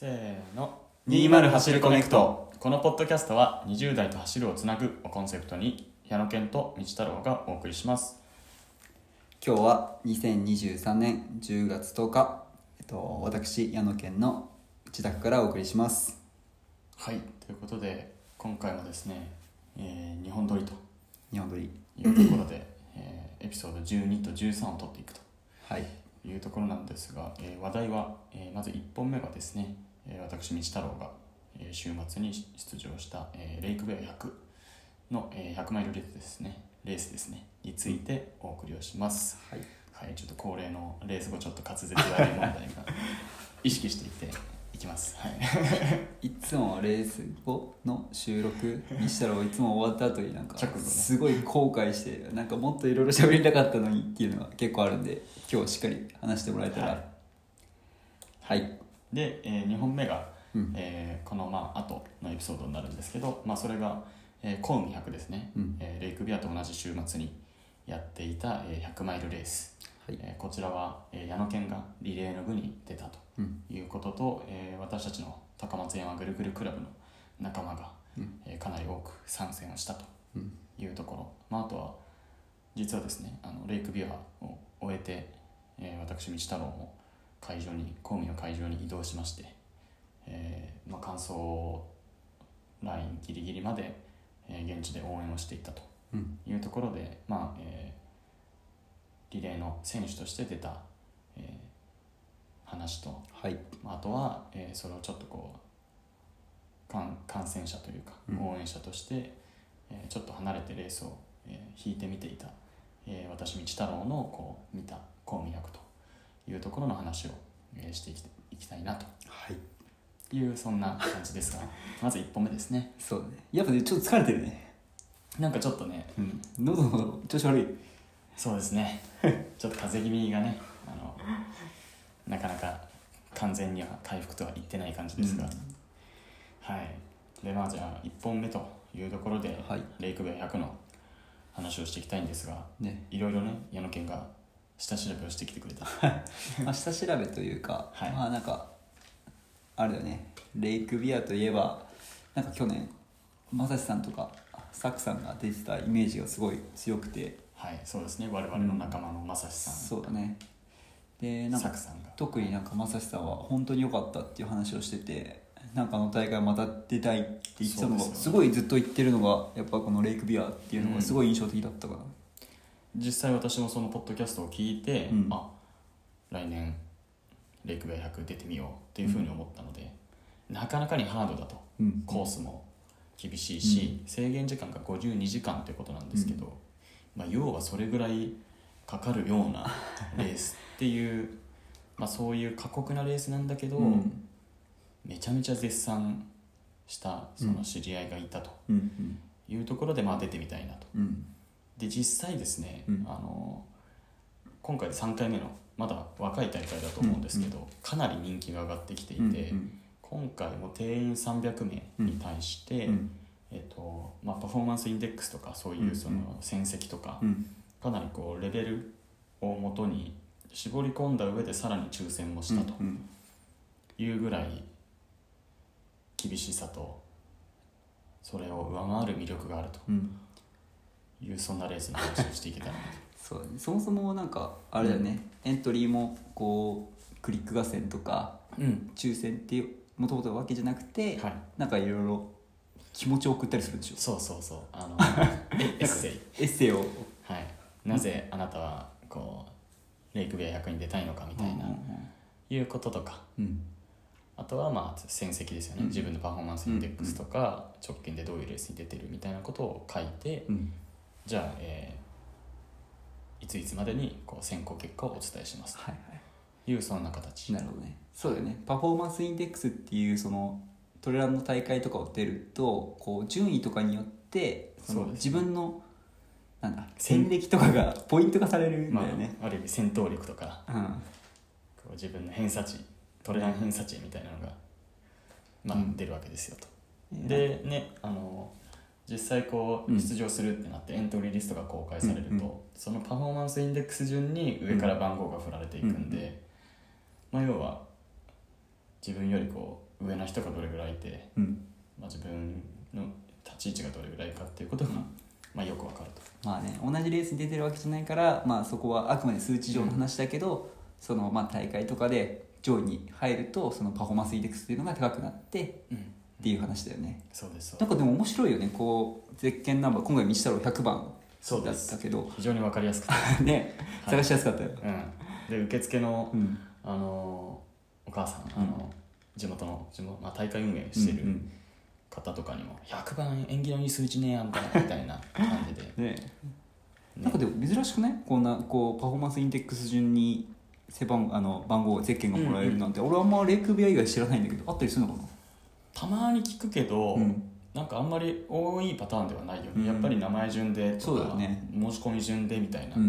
せーの。20走るコネクト。このポッドキャストは20代と走るをつなぐをコンセプトに矢野健と道太郎がお送りします。今日は2023年10月10日、えっと、私矢野県の自宅からお送りします。はいということで今回もですね、えー、日本撮りと日本撮り。いうところで、えーエピソード12と13を撮っていくとはい。いうところなんですが、えー話題は、えーまず1本目がですね、えー私道太郎が、えー週末に出場した、えーレイクベア100の、えー100マイルレースですね。レースですね。についてお送りをします、はい。はいちょっと恒例のレース後ちょっと滑舌悪い問題が 意識していっていきます。はい。いつもレース後の収録にしたらいつも終わった後になんかすごい後悔してなんかもっといろいろ喋りたかったのにっていうのが結構あるんで今日しっかり話してもらえたら。はい、で、え2本目が、うん。えーこのまあ後のエピソードになるんですけど、まあ、それが、えー、コウミ100ですね、うん。えーレイクビアと同じ週末にやっていた、えー100マイルレース、はい。えーこちらは、えー矢野健がリレーの部に出たとうん。いうことと、えー私たちの高松山ぐるぐるクラブの仲間が、うん。えーかなり多く参戦をしたとうん。いうところ、まあ、あとは実はですねあのレイクビアを終えて、えー私道太郎も会場に公民の会場に移動しまして、えーまあ、完走ラインギリギリまで、えー現地で応援をしていったとうん。いうところで、まあえーリレーの選手として出た、えー話と、はい。まあ、あとは、えーそれをちょっとこう観観戦者というかうん。応援者として、えーちょっと離れてレースを、えー引いてみていた、えー私道太郎のこう見た公民役というところの話を、えーしていきいきたいなと。はい。いうそんな感じですが。まず1本目ですね。そうだね。やっぱねちょっと疲れてるね。なんかちょっとねうん。喉の調子悪い。そうですね。ちょっと風邪気味がねあのなかなか完全には回復とは言ってない感じですが、うん。はい。でまあじゃあ1本目というところで、はい。レイクベア100の話をしていきたいんですがね。いろいろね矢野健が下調べをしてきてくれた。まあ、下調べというか、はい。まあなんかあれだよね。レイクビアといえばなんか去年正志さんとかサクさんが出てたイメージがすごい強くて。はい。そうですね。我々の仲間の正志さん、そうだね。でなんか特になんか正志さんは本当に良かったっていう話をしててなんかあの大会また出たいって言ってたのがすごいずっと言ってるのがやっぱこのレイクビアっていうのがすごい印象的だったかな、実際私もそのポッドキャストを聞いて、うん。あ来年レイクベア100出てみようっていうふうに思ったので、なかなかにハードだと。うん。コースも厳しいし、制限時間が52時間ということなんですけど、まあ、要はそれぐらいかかるような レースっていうまあそういう過酷なレースなんだけど、うん。めちゃめちゃ絶賛したその知り合いがいたとうんいうところでまあ出てみたいなと。うんで実際ですね、うん。あの今回で3回目のまだ若い大会だと思うんですけど、かなり人気が上がってきていて、うん今回も定員300名に対して、うん。えっとまあ、パフォーマンスインデックスとかそういうその戦績とか、うん。かなりこうレベルをもとに絞り込んだ上でさらに抽選もしたとうんいうぐらい厳しさとそれを上回る魅力があるうん。というそんなレースの話をしていけたら そうそもそもなんかあれだよね、エントリーもこうクリック合戦とかうん。抽選っていうもともとわけじゃなくて、はい。なんかいろいろ気持ちを送ったりするんでしょ？そうそうそう。あのエ エッセイ。エッセイを。はい。なぜあなたはこう LAKE BIWA 100に出たいのかみたいな、いうこととか。うん。あとはまあ戦績ですよね、うん。自分のパフォーマンスインデックスとか、直近でどういうレースに出てるみたいなことを書いて、うんじゃあ、えーいついつまでにこう選考結果をお伝えしますはいはというそんな形。いなるほどね。そうだよね。パフォーマンスインデックスっていうそのトレランの大会とかを出るとこう順位とかによってその自分のなんだ戦戦歴とかがポイント化されるんまだよね、あ、ある意味戦闘力とかうん。こう自分の偏差値トレラン偏差値みたいなのが、まあうん。出るわけですよと。うんでねあの実際こううん出場するってなってエントリーリストが公開されると、うんうん。そのパフォーマンスインデックス順に上から番号が振られていくんで、まあ、要は自分よりこう上の人がどれぐらいいて、うん。まあ、自分の立ち位置がどれぐらいかっていうことが、まあ、よくわかると。まあね同じレースに出てるわけじゃないから、まあ、そこはあくまで数値上の話だけど、そのまあ大会とかで上位に入るとそのパフォーマンスインデックスっていうのが高くなってっうん、ていう話だよね。そうですなんかでも面白いよね。こうゼッケンナンバー今回道太郎100番だっそうです。たけど。非常にわかりやすくて、ね。はい。探しやすかったよ、うん、で受付の、うん。あのお母さんあうん。の、地元の地元、まあ、大会運営してるうんうん。方とかにも「100番縁起のいい数値ねやんか」みたいな感じで、ね。ね。なんかでも珍しくねこんなこうパフォーマンスインデックス順に背番あの番号ゼッケンがもらえるなんて、俺はあんまレイクビア以外知らないんだけどあったりするのかな？たまに聞くけど、うん。なんかあんまり多いパターンではないよね、うん。やっぱり名前順でそうとか、ね申し込み順でみたいな、うん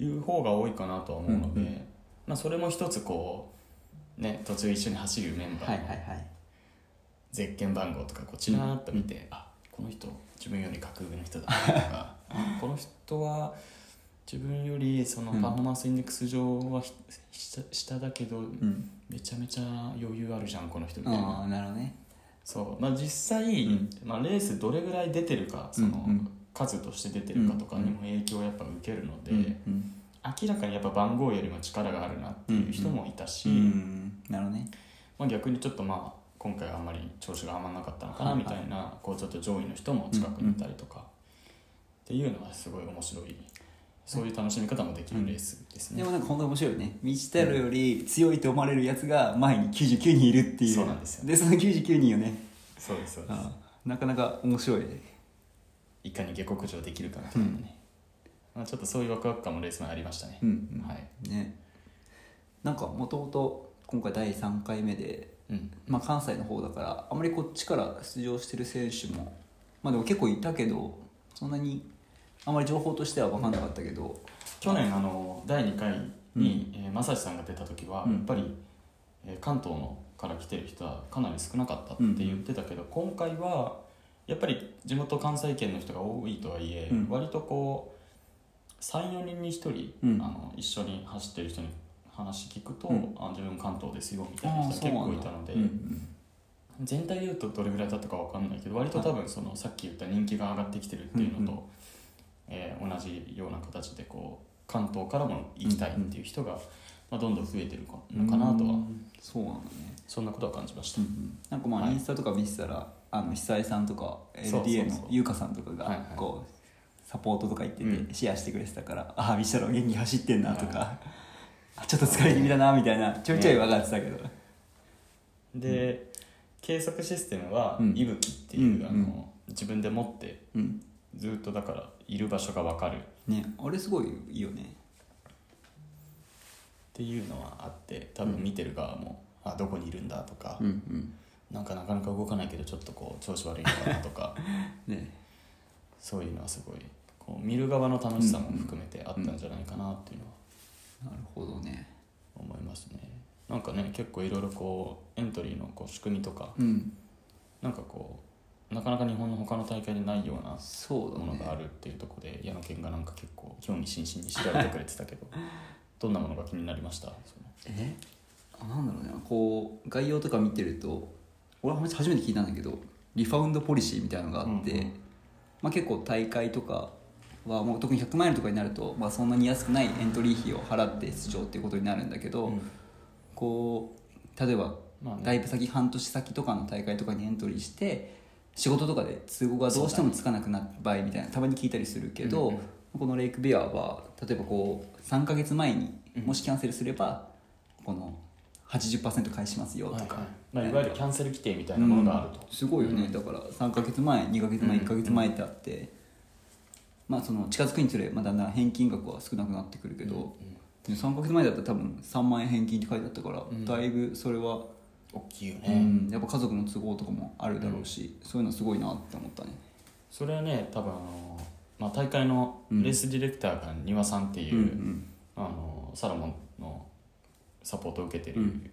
うん。いう方が多いかなとは思うので、うんうん。まあ、それも一つこうね途中一緒に走るメンバーのはいはいはい。ゼッケン番号とかこうちらっと見て、あこの人自分より格上の人だなとか あこの人は自分よりそのうんパフォーマンスインデックス上はひ下下だけどうん。めちゃめちゃ余裕あるじゃんこの人みたいあな。あなるほどねそう。まあ実際、うん。まあ、レースどれぐらい出てるかその、うんうん。数として出てるかとかにも影響をやっぱ受けるので、うん明らかにやっぱ番号よりも力があるなっていう人もいたし、うんなるほどね。まあ、逆にちょっとまあ今回はあんまり調子があんまなかったのかなはいはい。みたいな、こうちょっと上位の人も近くにいたりとか、っていうのはすごい面白いそういう楽しみ方もできるレースですね、でもなんか本当面白いよね道太郎より強いと思われるやつが前に99人いるっていう。そうなんですよ。でその99人をね。そうですそうです。なかなか面白いいかに下克上できるかみたいなね、まあ、ちょっとそういうワクワク感もレース前ありましたね、うんうん。はい、ね。なんかもともと今回第3回目で、うん、まあ、関西の方だからあんまりこっちから出場してる選手もまあでも結構いたけどそんなにあんまり情報としては分かんなかったけど去年あの第2回に、えー正志さんが出た時は、うん。やっぱり、えー関東のから来てる人はかなり少なかったって言ってたけど、今回はやっぱり地元関西圏の人が多いとはいえ、うん。割とこう34人に1人、うん。あの一緒に走ってる人に話聞くと、うん。あ自分関東ですよみたいな人が結構いたので、うんうん。全体で言うとどれぐらいだったかわかんないけど割と多分そのさっき言った人気が上がってきてるっていうのと、うんうんえー同じような形でこう関東からも行きたいっていう人が、まあ、どんどん増えてるのかなとは、うんそうなんだね。そんなことは感じました、なんかまあはい。インスタとか見てたら、あの久江さんとか LDA の優香さんとかがはいはい。こうサポートとか行ってうん。てシェアしてくれてたから、ああ見たら元気に走ってんなとか、あちょっと疲れ気味だなみたいなちょいちょい分かってたけど、で計測システムはうん。いぶきっていう、うん。あの自分で持ってうんずっとだからいる場所が分かる。っねあれすごいいいよね。ていうのはあって多分見てる側も、あどこにいるんだとか、うんうん。なんかなかなか動かないけどちょっとこう調子悪いのかなとか。ね。そういうのはすごいこう見る側の楽しさも含めてあったんじゃないかなっていうのは。なるほどね。思いますね。なんかね結構いろいろこうエントリーのこう仕組みとかうん。なんかこうなかなか日本の他の大会でないようなものがあるっていうところで矢野健がなんか結構興味津々に調べてくれてたけど どんなものが気になりました？え？あなんだろうね。こう概要とか見てると俺は初めて聞いたんだけどリファウンドポリシーみたいなのがあって、うんうん。まあ、結構大会とかはもう特に100マイルとかになると、まあ、そんなに安くないエントリー費を払って出場っていうことになるんだけど、うん。こう例えばまあね。だいぶ先半年先とかの大会とかにエントリーして仕事とかで都合がどうしてもつかなくなった場合みたいなたまに聞いたりするけど、うんうん。このレイクビアは例えばこう3ヶ月前にうん。もしキャンセルすればこの80%返しますよとか、はいはい。まあ、いわゆるキャンセル規定みたいなものがあると、うん。すごいよね、うん。だから3ヶ月前2ヶ月前うん。1ヶ月前ってあって、まあその近づくにつれ、まあ、だんだん返金額は少なくなってくるけど、うんうん。で3ヶ月前だったら多分3万円返金って書いてあったから、うん。だいぶそれは、大きいよね、うん、やっぱ家族の都合とかもあるだろうし、そういうのすごいなって思ったね。それはね多分あの、まあ、大会のレースディレクターが丹羽さんっていう、うんあのサロモンのサポートを受けてる、うん。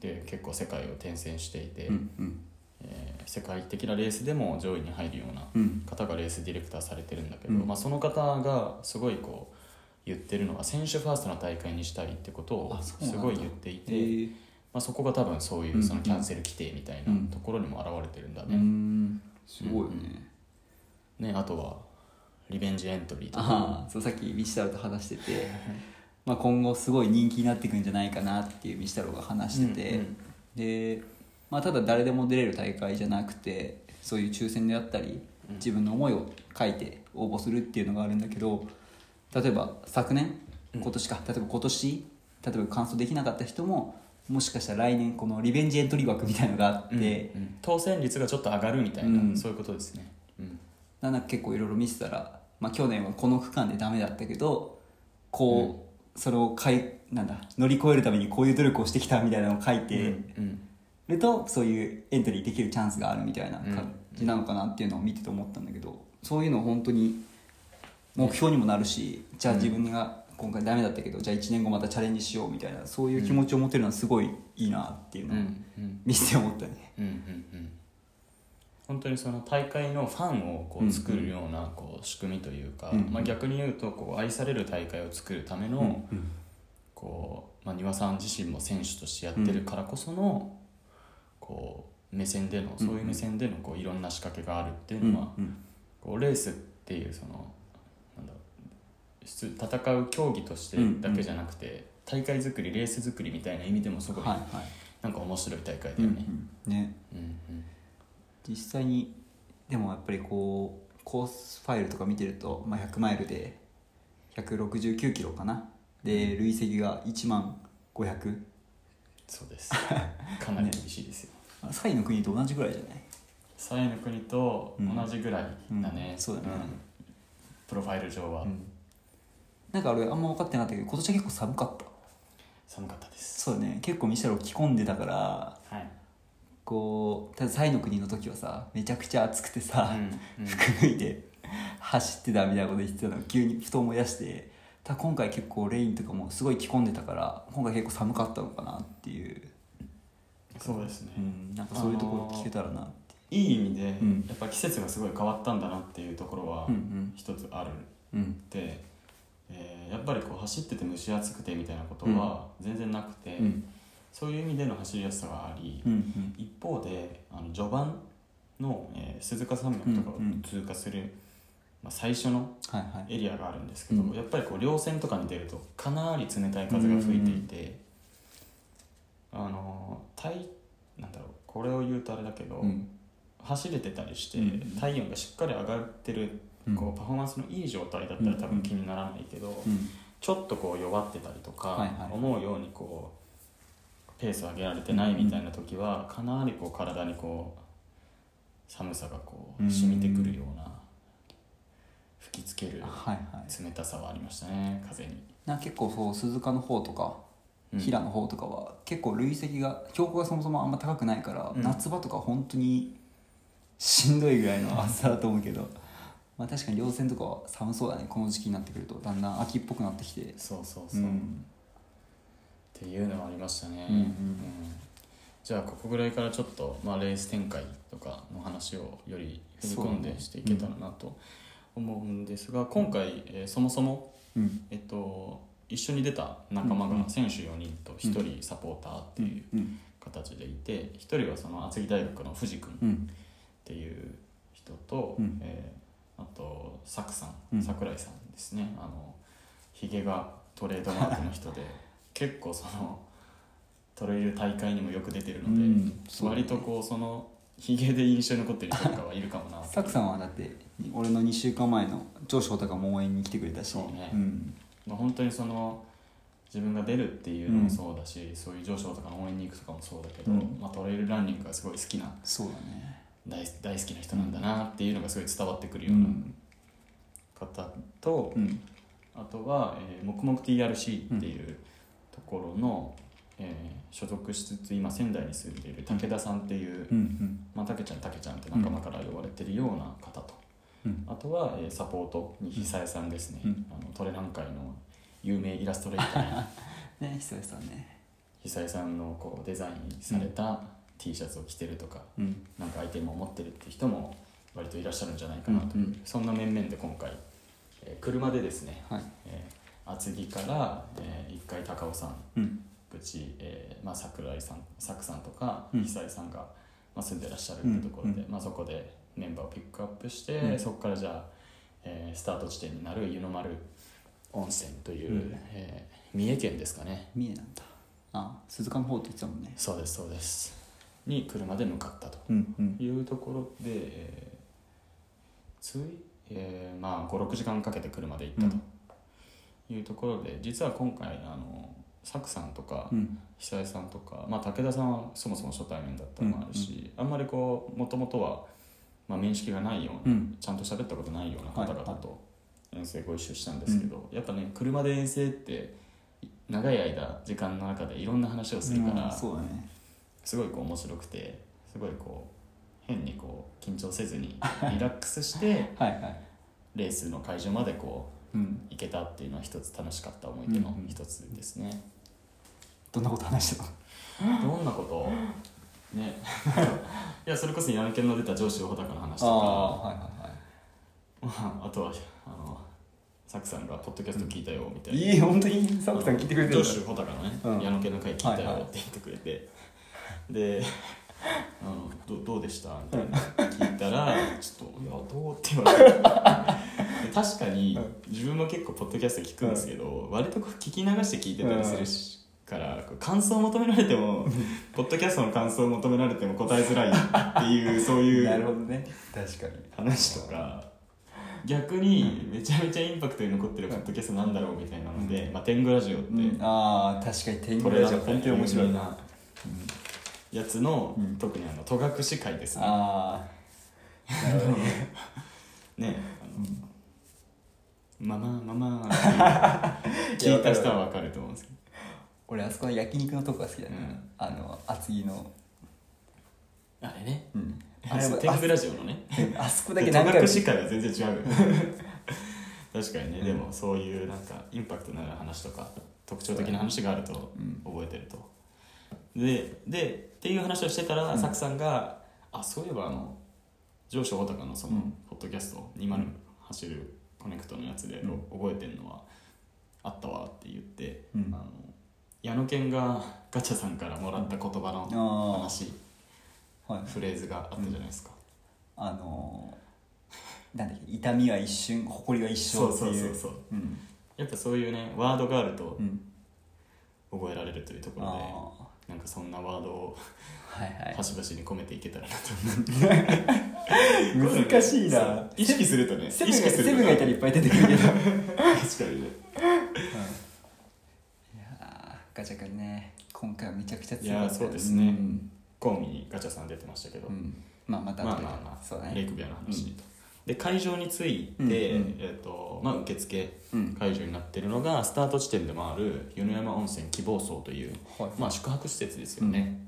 で結構世界を転戦していて、うんうん。えー世界的なレースでも上位に入るようなうん。方がレースディレクターされてるんだけど、うん。まあ、その方がすごいこう言ってるのは選手ファーストの大会にしたいってことをすごい言っていて、えーあ、そこが多分そういうそのキャンセル規定みたいなうん。ところにも現れてるんだうね、ん。すごいよね、ねあとはリベンジエントリーとか。そうさっきミシタロと話してて、まあ、今後すごい人気になっていくんじゃないかなっていうミシタロが話してて、うんうん。で、まあ、ただ誰でも出れる大会じゃなくてそういう抽選であったりうん。自分の思いを書いて応募するっていうのがあるんだけど例えば昨年うん。今年か。例えば今年例えば完走できなかった人ももしかしたら来年このリベンジエントリー枠みたいのがあって、うんうん。当選率がちょっと上がるみたいな、うん。そういうことですね、うん。なんか結構いろいろ見せたら、まあ、去年はこの区間でダメだったけどこう、それをかいなんだ乗り越えるためにこういう努力をしてきたみたいなのを書いてうんると、そういうエントリーできるチャンスがあるみたいな感じなのかなっていうのを見てて思ったんだけどそういうの本当に目標にもなるしじゃあ自分が今回ダメだったけどじゃあ1年後またチャレンジしようみたいなそういう気持ちを持てるのはすごいいいなっていううん。うのをん。うん。見てて思ったね。うん。うん。うん。本当にその大会のファンをこうんう作るようなこう仕組みというか、うん。まあ、逆に言うとこう愛される大会を作るための、うん。こうまあ、丹羽さん自身も選手としてやってるからこその、こう目線でのそういう目線でのこういろんな仕掛けがあるっていうのは、うん。こうレースっていうその戦う競技としてだけじゃなくて、大会作りレース作りみたいな意味でもすごい、はいはい。なんか面白い大会だうんよね。うんね。うんうん。実際にでもやっぱりこうコースファイルとか見てると、まあ、100マイルで169キロかな。で累積が1万500そうです。かなり厳しいですよ、あサイの国と同じぐらいじゃない？サイの国と同じぐらいだね、うん。そうだね。ん。プロファイル上は。うんなんか俺あんま分かってなかったけど今年は結構寒かった。寒かったです。そうだね。結構ミシャロ着込んでたからはい、こうただサイの国の時はさめちゃくちゃ暑くてさ、うんうん。服脱いで走ってたみたいなこと言ってたの。を急にふと思い出してただ今回結構レインとかもすごい着込んでたから今回結構寒かったのかなっていう、そうですね、うん、なんかそういうところ聞けたらなって。いい意味で、うん。やっぱ季節がすごい変わったんだなっていうところは一つある。うん。で、えーやっぱりこう走ってて蒸し暑くてみたいなことは全然なくて、うん。そういう意味での走りやすさがあり、うんうん。一方であの序盤の、えー鈴鹿山脈とかをうんうん。通過する、まあ、最初のはいはい。エリアがあるんですけど、うん。やっぱりこう稜線とかに出るとかなり冷たい風が吹いていて、あの体なんだろうこれを言うとあれだけど、うん。走れてたりして、うん体温がしっかり上がってる、うんこうパフォーマンスのいい状態だったら多分気にならないけど、うん。ちょっとこう弱ってたりとか、思うようにこうペースを上げられてないみたいな時は、かなりこう体にこう寒さがこううん染みてくるような吹きつける冷たさはありましたね風に、な結構そう鈴鹿の方とかうん。平の方とかは結構累積が標高がそもそもあんま高くないから、うん。夏場とか本当にしんどいぐらいの暑さだと思うけどまあ確かに稜線とかは寒そうだねこの時期になってくると。だんだん秋っぽくなってきて。そうそうそう、っん。ていうのはありましたね、うんうん。じゃあここぐらいからちょっと、まあ、レース展開とかの話をより踏み込んでしていけたらなと思うんですが、今回、えーそもそも、うん。えっと、一緒に出た仲間うんうん。が選手4人と1人サポーターっていううん形でいて1人はその厚木大学の藤君っうん。ていう人と、うん。えーあとサクさうん。ん桜井さんですね。あのひげがトレードマークの人で 結構そのトレイル大会にもよく出てるので、うん割とこうそのひげで印象に残ってる人とかはいるかもなサクさんはだって俺の2週間前の上昇とかも応援に来てくれたし。そうね。ん。まあ、本当にその自分が出るっていうのもそうだし、そういう上昇とかの応援に行くとかもそうだけど、うん。まあ、トレイルランニングがすごい好きなそうだね大大好きな人なんだなっていうのがすごい伝わってくるうようなん。方と、うん。あとは、えー、黙々 TRC っていうところの、えー所属しつつ今仙台に住んでいる武田さんっていう、うんうん。まあ、武ちゃん武ちゃんって仲間から呼ばれてるような方と、うん。あとは、えーサポートに久江さんですね、うん。あのトレラン界の有名イラストレーター。の ね久石さんね。久江さんのこうデザインされた T シャツを着てるとか、うん。なんかアイテムを持ってるって人も割といらっしゃるんじゃないかなと。いう、うんうん。そんな面々で今回、えー車でですね、はい。えー厚木から、えー一回高尾山うん。うち、えーまあ、桜井さん佐久さんとかうん。久井さんが、まあ、住んでらっしゃるってところで、うん。まあ、そこでメンバーをピックアップして、うん。そこからじゃあ、えースタート地点になる湯の丸温泉という、うん。えー三重県ですかね。三重なんだ。あ鈴鹿の方って言ってたもんね。そうですそうですに車で向かったと。うんうん。いうところで、えーつい、えーまあ56時間かけて車で行ったと。いうところで、実は今回あのサクさんとかうん。久江さんとか、まあ、武田さんはそもそも初対面だったのもあるし、あんまりこうもともとは、まあ、面識がないような、うん。ちゃんと喋ったことないような方々と遠征ご一緒したんですけど、やっぱね車で遠征って長い間時間の中でいろんな話をするから、うんそうだねすごいこう面白くてすごいこう変にこう緊張せずに リラックスしてはいはい。レースの会場までこうん。う行けたっていうのは一つ楽しかった思い出のうんうん一つですね。どんなこと話してた？のどんなこと？ね。いやそれこそヤンケンの出た上司穂高の話とか。はいはいはまあ、あとはあのサクさんが「ポッドキャスト聞いたよ」みたいな。いいい本当にサクさん聞いてくれてる上司穂高のね、うん矢野家の会聞いたよって言ってくれて、であのど「どうでした?」みたいな聞いたら「ちょっといやどう?」って言われて。確かに自分も結構ポッドキャスト聞くんですけど、割とこう聞き流して聞いてたりするし、から感想を求められてもポッドキャストの感想を求められても答えづらいっていう そういなるうほどね。確かに。話とか逆にめちゃめちゃインパクトに残ってるポッドキャストなんだろうみたいなので「まあ、天狗ラジオ」って、うん。ああ確かに天狗ラジオ本当に面白いな。なやつの、うん。特にあの戸隠会ですね。ああなるほどねねあの、ママママ。聞いた人は分かると思うんですけど。俺あそこの焼肉のとこが好きだね、うん。あの厚木の。あれね。うん。あれ天狗ラジオのね。あそこだけ戸何回も隠会は全然違う 確かにね、うん。でもそういうなんかインパクトのある話とか特徴的な話があるとうん。覚えてると、ででっていう話をしてたら、うん。サクさんが「あそういえばあの上昇穂高のその、うん。ポッドキャスト208走るコネクトのやつで、うん。覚えてるのはあったわ」って言って、うん。あの矢野健がガチャさんからもらった言葉のあ話、あはい。フレーズがあったじゃないですか、あのー、なんだっけ痛みは一瞬誇りは一生っていう。そうそうそうそう。うん。やっぱそういうねワードがあるとうん。覚えられるというところで、そんなワードをあはいはい。端々に込めていけたらなと難しいな。意識するとねセブンが意識するとセブンがいたらいっぱい出てくるけど。確かにね。いやーガチャ君ね。今回はめちゃくちゃ強かったそうですね。ん。コンビにガチャさん出てましたけど、うん。まあまたまあまあまあ。そうだね。レイクビアの話と、で会場に着いて、うんうん。えーとまあ、受付うん。会場になってるのがスタート地点でもある米山温泉希望荘という、はい。まあ、宿泊施設ですよね、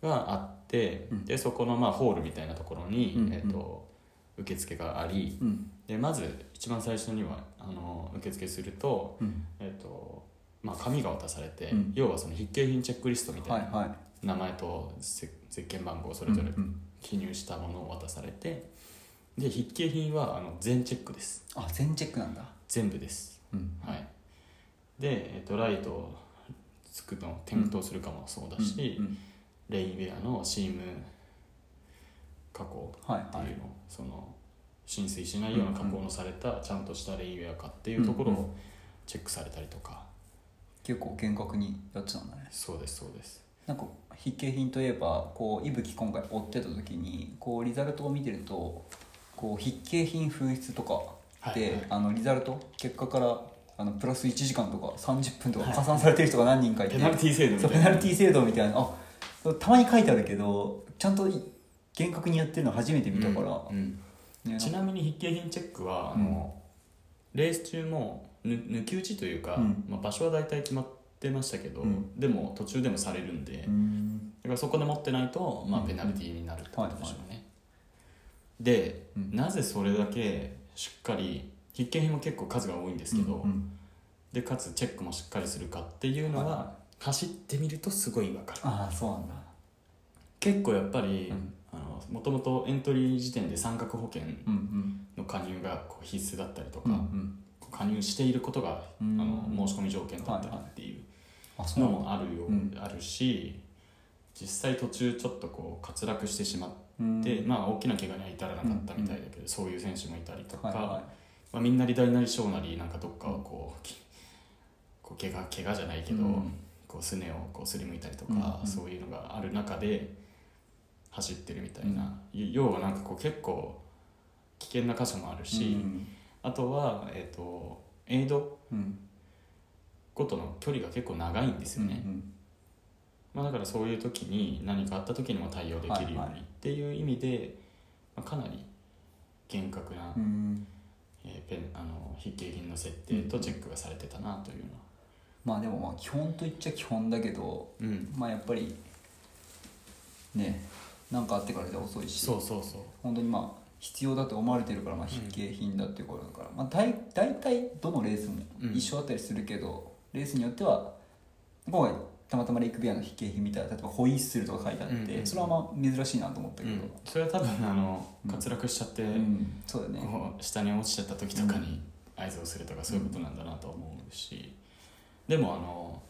があって、うん。でそこのまあホールみたいなところに、うん。うん。えー、と受付がありうん。でまず一番最初にはあの受付すると,、うん。えーとまあ、紙が渡されて、うん。要はその必携品チェックリストみたいな、はいはい。名前とせゼッケン番号をそれぞれうんうん。記入したものを渡されてで筆記品はあの全チェックです。あ全チェックなんだ。全部です。うん。はい。で、えっとライトをつくの点灯するかもそうだし、うんレインウェアのシーム加工はいはい。っていうの、その浸水しないような加工のされたちゃんとしたレインウェアかっていうところうんうをチェックされたりとか、結構厳格にやってたんだね。そうですそうです。なんか筆記品といえばこう伊吹今回追ってた時にこうリザルトを見てるとこう筆記品紛失とかで、はいはい。あのリザルト？結果からあのプラス1時間とか30分とか加算されてる人が何人かいて、ペナルティー制度みそうたいな。ペナルティー制度みたいな。あたまに書いてあるけどちゃんと厳格にやってるの初めて見たから、うんね。ちなみに筆記品チェックはあの、レース中もぬ抜き打ちというか、うん。まあ、場所は大体決まってましたけど、うん。でも途中でもされるんで、うん。だからそこで持ってないと、まあ、うん。ペナルティーになるってことでしょうで、うん。なぜそれだけしっかり筆記品も結構数が多いんですけど、うんでかつチェックもしっかりするかっていうのは、走ってみるとすごい分かる。ああそうなんだ。結構やっぱりうん。もともとエントリー時点で三角保険うんうん。の加入がこう必須だったりとか、うんうん。加入していることが、うんあの申し込み条件だったりってい。うのもあるよ、うん。あるし実際途中ちょっとこう滑落してしまっうん。て、まあ大きな怪我には至らなかったみたいだけど、そういう選手もいたりとか、はいはまあ、みんな左なり小なりなんかどっかをこう,き、こう怪我怪我じゃないけど、うん。こうすねをこうすりむいたりとか、うん。うん。そういうのがある中で走ってるみたいな、要はなんかこう結構危険な箇所もあるいし、うん。あとは、えー、とエイドうん。ごとの距離が結構長いんですよね、うんまあ、だからそういう時に何かあった時にも対応できるようにっていう意味で、まあ、かなり厳格な、うん。えーペンあの筆記品の設定とチェックがされてたなというのは、まあでもまあ基本といっちゃ基本だけどうん、まあやっぱりねなんかあってからじゃ遅いし。そうそうそう。本当にまあ必要だと思われてるからまあ筆記品だっていうことだから、まあ、大大体どのレースもうん。一緒だったりするけど、レースによっては今回たまたまレイクビアの筆記品みたいな例えばホイッスルとか書いてあって、うんうんそれはまあ珍しいなと思ったけど、うん、それは多分あのうん。滑落しちゃって、うん。そうだね。下に落ちちゃった時とかに合図をするとかそういうことなんだなと思うし、でもあの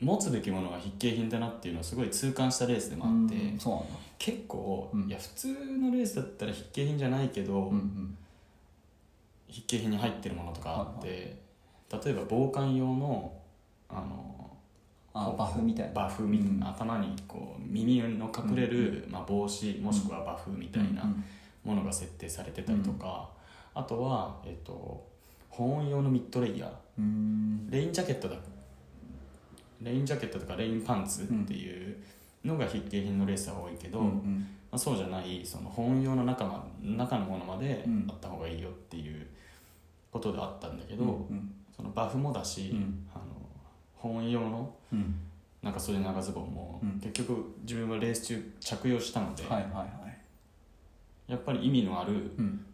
持つべきものが筆記品だなっていうのをすごい痛感したレースでもあって、結構、うん。いや普通のレースだったら筆記品じゃないけど、筆記品に入ってるものとかあって、例えば防寒用のあのあバフみたいな。バフみ、うん。頭にこう耳の隠れる、まあ、帽子もしくはバフみたいなうんものが設定されてたりとか、あとは、えっと、保温用のミッドレイヤー。うん。レインジャケットだ。レインジャケットとかレインパンツっていうのが筆記品のレースは多いけど、うんうん。まあ、そうじゃないその保温用の中,、ま、中のものまでうん。あった方がいいよっていうことであったんだけど、うんそのバフもだし、うん。あの保温用のうん。なんか袖長ズボンも、うん。結局自分はレース中着用したので、はいはいはい。やっぱり意味のあるうん。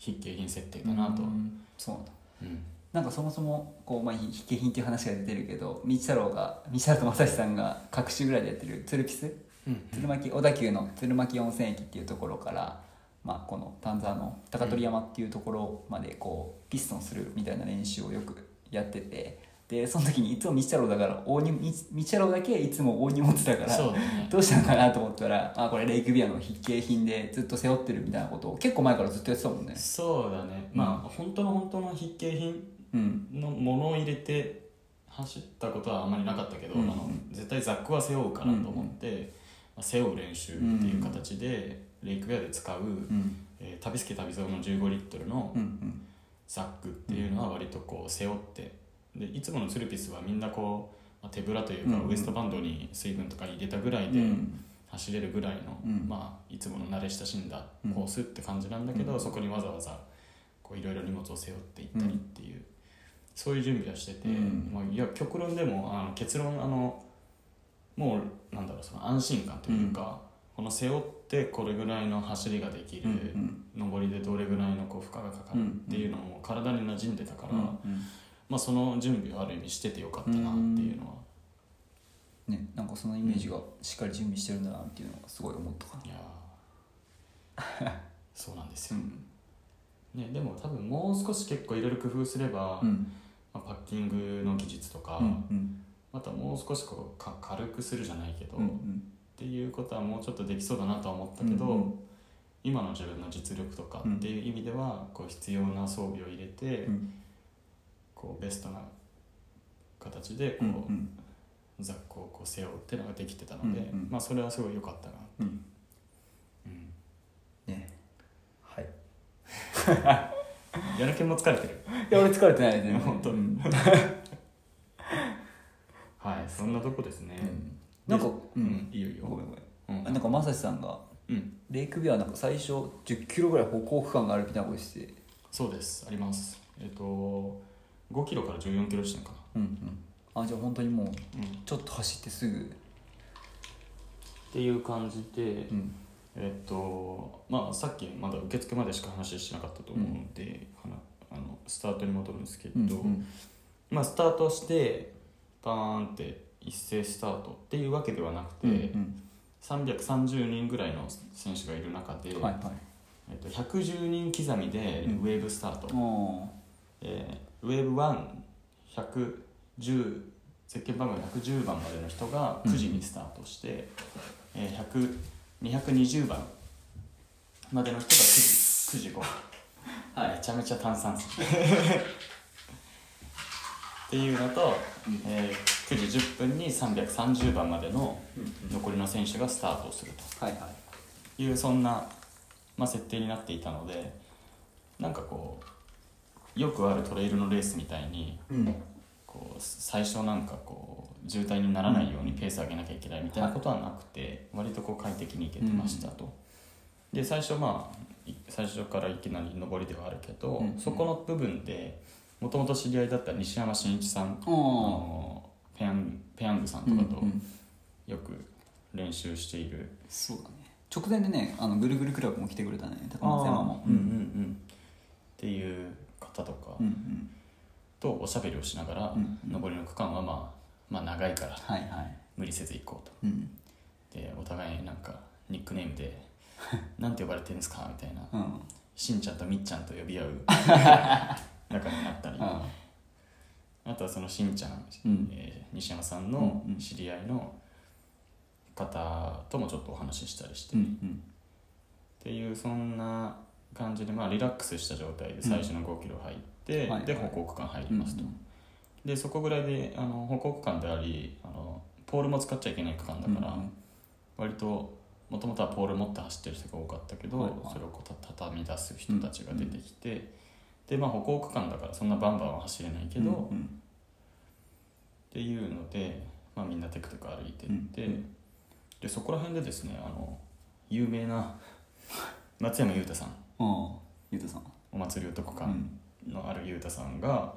筆記品設定だなと、うんそうなんだ。うん。なんかそもそもこう、まあ、筆記品っていう話が出てるけど道太郎が道太郎と正志さんが各種ぐらいでやってる鶴ピスうん鶴巻小田急の鶴巻温泉駅っていうところから、まあ、この丹沢の高取山っていうところまでこうピストンするみたいな練習をよくやっててでその時にいつも道太郎だから大荷道道太郎だけいつも大荷物だからね。どうしたのかなと思ったらあこれレイクビアの筆記品でずっと背負ってるみたいなことを結構前からずっとやってたもんね。そうだね。まあ、本当の本当の筆記品うん。のものを入れて走ったことはあまりなかったけど、うん。あの絶対ザックは背負うからと思って、まあ背負う練習っていう形で、レイクウェアで使う、うん。えー旅助旅蔵の15リットルのうんうん。ザックっていうのは割とこう背負ってでいつものツルピスはみんなこう、まあ、手ぶらというか、うん。うんウエストバンドに水分とか入れたぐらいでうん。走れるぐらいの、うん。まあ、いつもの慣れ親しんだコースって感じなんだけど、うん。そこにわざわざこういろいろ荷物を背負っていったりっていう、そういう準備はしてて、うん。まあ、いや極論でもあの結論あのもうなんだろうその安心感というか、この背負ってこれぐらいの走りができる、うん上りでどれぐらいのこう負荷がかかるっていうのも体に馴染んでたから、うんまあ、その準備をある意味しててよかったなっていうのは、ね、なんかそのイメージがしっかり準備してるんだなっていうのがすごい思った。かいやー。そうなんですなよ、ね、でも多分もう少し結構いろいろ工夫すれば、うん。まあ、パッキングの技術とか、うんうん。またもう少しこうか軽くするじゃないけど、っうんうん。ていうことはもうちょっとできそうだなとは思ったけど、うんうん。今の自分の実力とかっていう意味では、こう必要な装備を入れて、うんこうベストな形でこうう、んザックをこう背負うっていうのができてたので、うんうん。まあそれはすごい良かったな、うん。うん、ね。はい。やる気も疲れてる。いや俺疲れてないね。本当うん。はいそんなとこですね、なんかううん。んいいよいいよ。ごめんごめん。うん。あなんか正志さんがうん。レイクビアはなんか最初10キロぐらい歩行区間があるみたいなことして。そうですあります。えっ、と5キロから14キロ地点かうんうん。あじゃあ本当にもうな、うん、っちょっと走ってすぐ。ていう感じで、うん。えっ、とまあさっきまだ受付までしか話しなかったと思うので、はなあのスタートに戻るんですけど、うんうん。まあスタートしてバーンって一斉スタートっていうわけではなくて、うん330人ぐらいの選手がいる中で、うんはいはい。えっと、110人刻みでうん。ウェーブスタート、おえーウェーブ1110ゼッケン番号110番までの人が9時にスタートして、えー100 220番までの人が9時9時5分、めちゃめちゃ炭酸水。っていうのと、えー9時10分に330番までの残りの選手がスタートをするはいはい。というそんな、まあ、設定になっていたのでなんかこうよくあるトレイルのレースみたいにうん。こう最初なんかこう渋滞にならないようにペース上げなきゃいけないみたいなことはなくて、割とこう快適に行けてましたと。で最初まあい最初からいきなり上りではあるけど、うん。そこの部分でもともと知り合いだった西山真一さん、ああのペヤンペヤングさんとかとうんうんよく練習している、そうだね。直前でねあのぐるぐるクラブも来てくれたね。高松山も。うんうんうん。っていう方とかとおしゃべりをしながら、うん上りの区間はまあまあ長いから無理せず行こうと。うん。でお互いなんかニックネームで「なんて呼ばれてるんですか?」みたいな。うん。しんちゃんとみっちゃんと呼び合う。仲になったり。ああとはそのしんちゃん、うん。えー西山さんの知り合いの方ともちょっとお話ししたりして、うんっうん。ていうそんな感じで、まあ、リラックスした状態で最初の5キロ入って、はいはい。で歩行区間入りうんますと、でそこぐらいであの歩行区間でありあのポールも使っちゃいけない区間だから、うん割ともともとはポール持って走ってる人が多かったけど、はいはい。それをこうた畳み出す人たちが出てきて、でまあ歩行区間だからそんなバンバンは走れないけど、っうん。ていうので、まあ、みんなテクテク歩いてって、うん。でそこら辺でですねあの有名な松山裕太さんゆうたさんお祭り男う感ん。のある裕太さんが、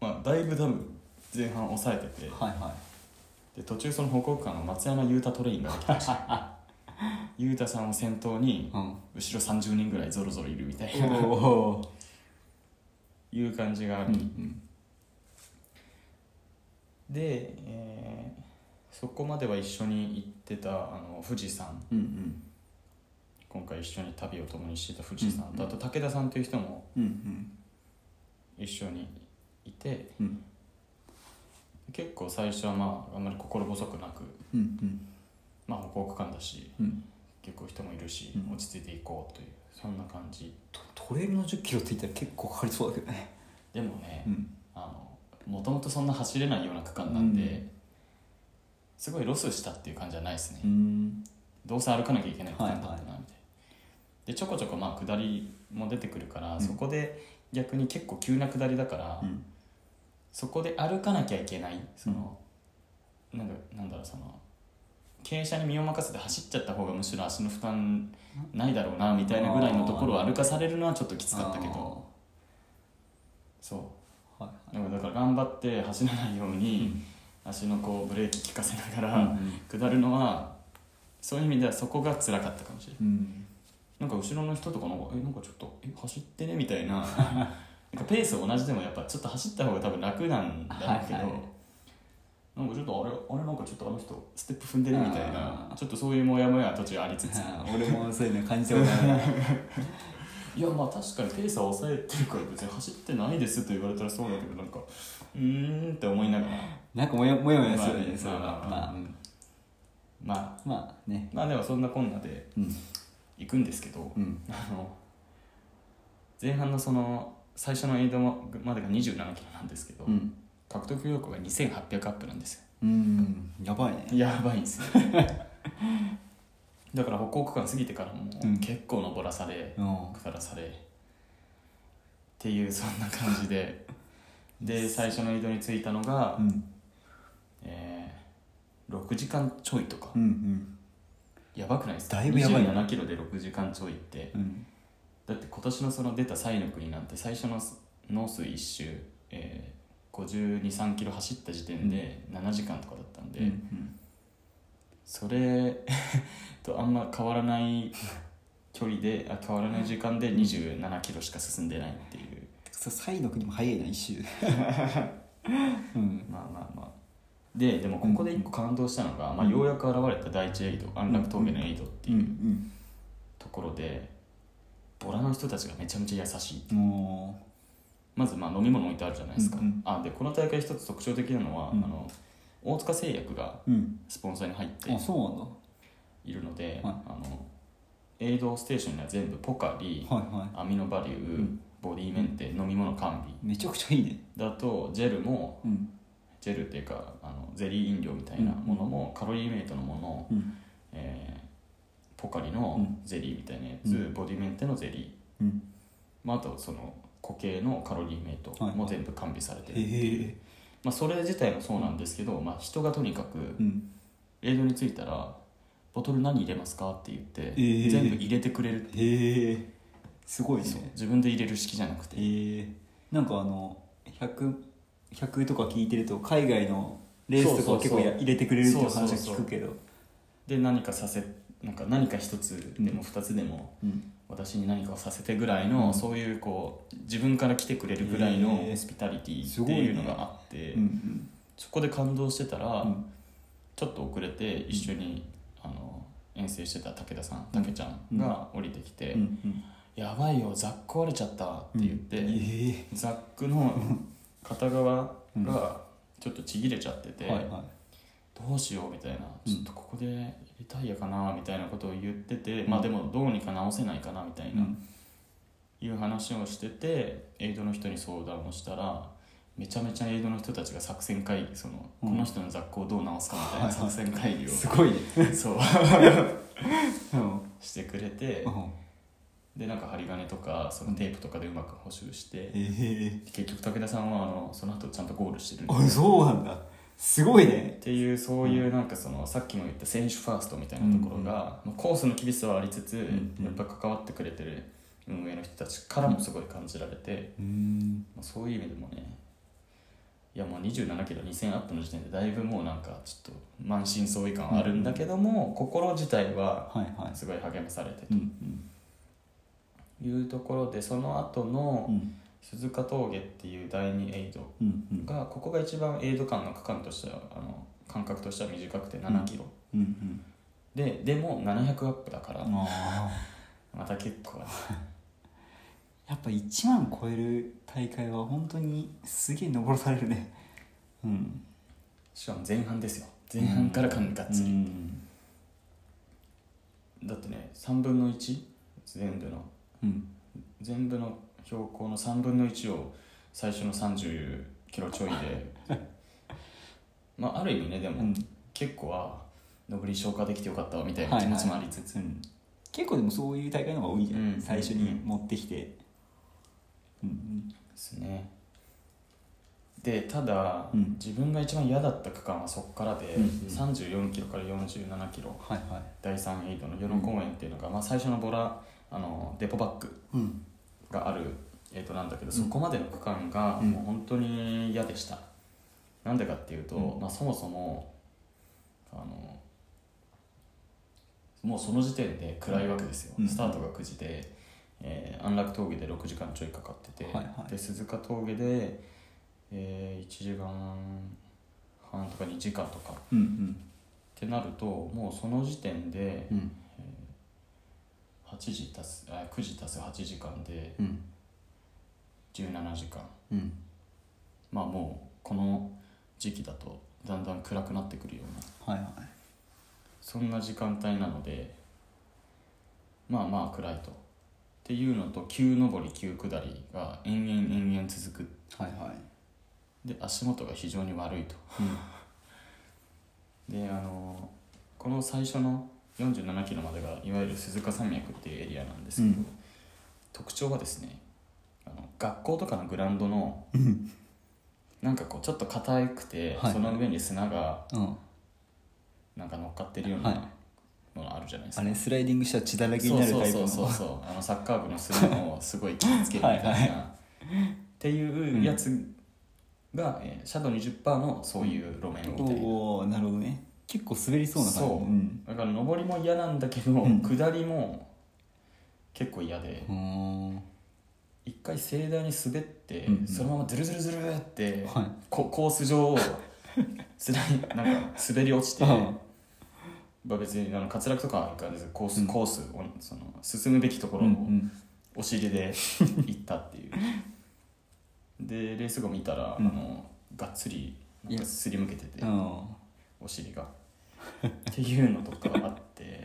まあ、だいぶ多分前半抑えてて。はいはで途中その歩行区間の松山裕太トレインができたらし。い 裕太さんを先頭にいうん。後ろ30人ぐらいゾロゾロいるみたいな。いう感じがあり、うんで、えーそこまでは一緒に行ってたあの富士山うんうん今回一緒に旅を共にしてた富士山と、うん。あと武田さんという人もうんうん。一緒にいてうん。結構最初はまああんまり心細くなく、うんうん。まあ、歩行区間だしうん。結構人もいるし、うん。落ち着いていこうというそんな感じ。トトレイルの1 0キロって言ったら結構かかりそうだけどね。でもね、うん。あのもともとそんな走れないような区間なんで、うん。すごいロスしたっていう感じじゃないですね、うん。どうせ歩かなきゃいけない区間だったなはいみたいな、でちょこちょこまあ下りも出てくるから、うん。そこで逆に結構急な下りだから、うん。そこで歩かなきゃいけないその、なんかなんだろうその傾斜に身を任せて走っちゃった方がむしろ足の負担ないだろうなみたいなぐらいのところを歩かされるのはちょっときつかったけど。そう。あーはい。だから頑張って走らないよううに、ん。足のこうブレーキ効かせながらうん。下るのはそういう意味ではそこが辛かったかもしれない。うんなんか後ろの人とかなんかえなんかちょっとえ走ってねみたいな なんかペース同じでもやっぱちょっと走った方が多分楽なんだけど、はいはい。なんかちょっとあれあれなんかちょっとあの人ステップ踏んでるみたいなちょっとそういうモヤモヤ途中ありつつ。俺もそういうの感じたことある。いやまあ確かにペースは抑えてるから別に走ってないですと言われたらそうだけどなんかうーんって思いながら。なんかもやもやもやするよまあねそれは。まあまあまあうん。まあまあね。まあでもそんなこんなでうん行くんですけど、うん。あの前半のその最初のエイドまでが2 7キロなんですけど、うん。獲得要項が2800アップなんですよ。うん。やばいね。やばいんですよ。だから歩行区間過ぎてからもうん。結構登らされ、うん。下らされっていうそんな感じで。で最初のエイドに着いたのが、うん。えー6時間ちょいとか、うんうんやばくないですか？だいぶやばいね27キロで6時間ちょいって。うん。だって今年のその出たサイの国なんて最初のノース一周、えー、5 2 3キロ走った時点で7時間とかだったんで、うんそれ とあんま変わらない距離であ変わらない時間で2 7キロしか進んでないっていう。さサイの国も早いな一周。うん。まあまあまあででもここで一個感動したのが、まあ、ようやく現れた第一エイド安楽峠のエイドってうんいううんところでボラの人たちがめちゃめちゃ優しい。もまずまあ飲み物置いてあるじゃないですか、うんうん。あでこの大会一つ特徴的なのは、うん。あの大塚製薬がうん。スポンサーに入っているので、はい。あのエイドステーションには全部ポカリはいはアミノバリュー、ん。ボディメンテ飲み物完備。いめちゃくちゃいいね。だとジェルもうんジェルっていうかあのゼリー飲料みたいなものも、カロリーメイトのもの、うん。えーポカリのうん。ゼリーみたいなやつ、うん。ボディメンテのゼリー、うん。まあ、あとその固形のカロリーメイトも全部完備されてる。っていう、へえまあ、それ自体もそうなんですけど、まあ、人がとにかくうん。エイドに着いたら「ボトル何入れますか?」って言って、ー。全部入れてくれるっていう。へえすごいね自分で入れる式じゃなくて、へえなんかあの 100, 100とか聞いてると海外のレースとかは結構や入れてくれるっていう話は聞くけど。で何かさせなんか何か一つでも二つでもうん。私に何かをさせてぐらいの、うん。そういうこう自分から来てくれるぐらいのホスピタリティっていうのがあって、うんそこで感動してたら、うん。ちょっと遅れて一緒に、あの遠征してた武田さん武ちゃんが降りてきて「うんうん。やばいよザック壊れちゃった」って言って、ええザックの片側がちょっとちぎれちゃってて、はいはどうしようみたいな、うん。ちょっとここでリタイアかなみたいなことを言ってて、まあでもどうにか直せないかなみたいな、いうん。いう話をしててエイドの人に相談をしたらめちゃめちゃエイドの人たちが作戦会議その、うん。この人の雑魚をどう直すかみたいな作戦会議を、すごいね。そう。うん。してくれてでなんか針金とかそのテープとかでうまく補修して、ええ結局武田さんはあのその後ちゃんとゴールしてるあそうなんだ。すごいね。っていうそういうなんかそのさっきも言った選手ファーストみたいなところが、まあコースの厳しさはありつつ、んうん。やっぱ関わってくれてる運営の人たちからもすごい感じられて、うん。まあ、そういう意味でもねいやもう2 7キロ2000アップの時点でだいぶもうなんかちょっと満身創痍感はあるんだけども、心自体ははいはい。すごい励まされてうんというところでその後のうん。鈴鹿峠っていう第2エイドがここが一番エイド間の区間としてはあの間隔としては短くて7キロ、うんうん。ででも700アップだから、また結構。やっぱ1万超える大会は本当にすげえ登らされるね。うん。しかも前半ですよ。前半からかんがっつり、うん。だってね3分の1全部のうん。全部の標高の3分の1を最初の30キロちょいで。まあある意味ねでも、うん。結構は上り消化できてよかったわみたいな気持ちもありつつ、うん。結構でもそういう大会の方が多いじゃん、うん。最初に持ってきて。うんですね。でただ、うん。自分が一番嫌だった区間はそこからで、うんうん。34キロから47キロ。はいはい。第3エイドの与野公園っていうのが、まあ、最初のボラあのデポバッグうん。があるエイドなんだけど、うん。そこまでの区間がうん。もう本当に嫌でした、なんでかっていうと、うん。まあ、そもそもあのもうその時点で暗いわけですよ、うん。スタートが9時で、えー安楽峠で6時間ちょいかかってて、はいはい。で鈴鹿峠で、えー1時間半とか2時間とかっうんうん。てなるともうその時点でうん8時足すあ9時足す8時間でうん。17時間。うん。まあもうこの時期だとだんだん暗くなってくるような。はいはい。そんな時間帯なのでまあまあ暗いと。っていうのと急上り急下りが延々延々続く。はいはい。で足元が非常に悪いと。であのこの最初の47キロまでがいわゆる鈴鹿山脈っていうエリアなんですけど、うん。特徴はですねあの学校とかのグラウンドのうん。なんかこうちょっと硬くて、はい。その上に砂がうん。なんか乗っかってるようはない。ものあるじゃないですか、あれスライディングしたら血だらけになるタイプの。そうそうそうそう。あのサッカー部の砂をすごい気をつけるみたいな。はいってい。うやつが、えーシャドウ20%のそういう路面みたいな、おおなるほどね結構滑りそうな感じ。そう。ん。だから上りも嫌なんだけど、ん。下りも結構嫌で。うーん。一回盛大に滑って、うん。うんそのままズルズルズルって、はい。こコース上をスライなんか滑り落ちて、うん。まあ別にあの滑落とかはいかずコース、うん。コースをその進むべきところをお尻で行ったっていう。でレース後見たら、うん。あのがっつりなんかすりむけててうん。お尻がっていうのとかあって。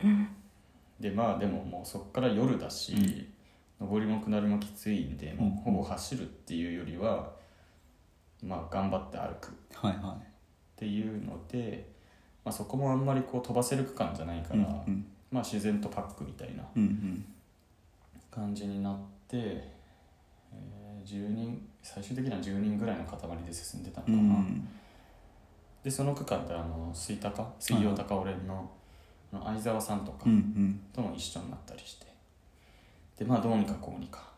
でまあでももうそっから夜だし、上りも下りもきついんでもうほぼ走るっていうよりはまあ頑張って歩く。っはい。はていうので、まあ、そこもあんまりこう飛ばせる区間じゃないかいら、うんまあ自然とパックみたいなうんうん。感じになって、えー10人最終的には10人ぐらいの塊で進んでたのかうな、んでその区間であの水高水曜高俺のあの相沢さんとかとも一緒になったりして。でまあどうにかこうにか。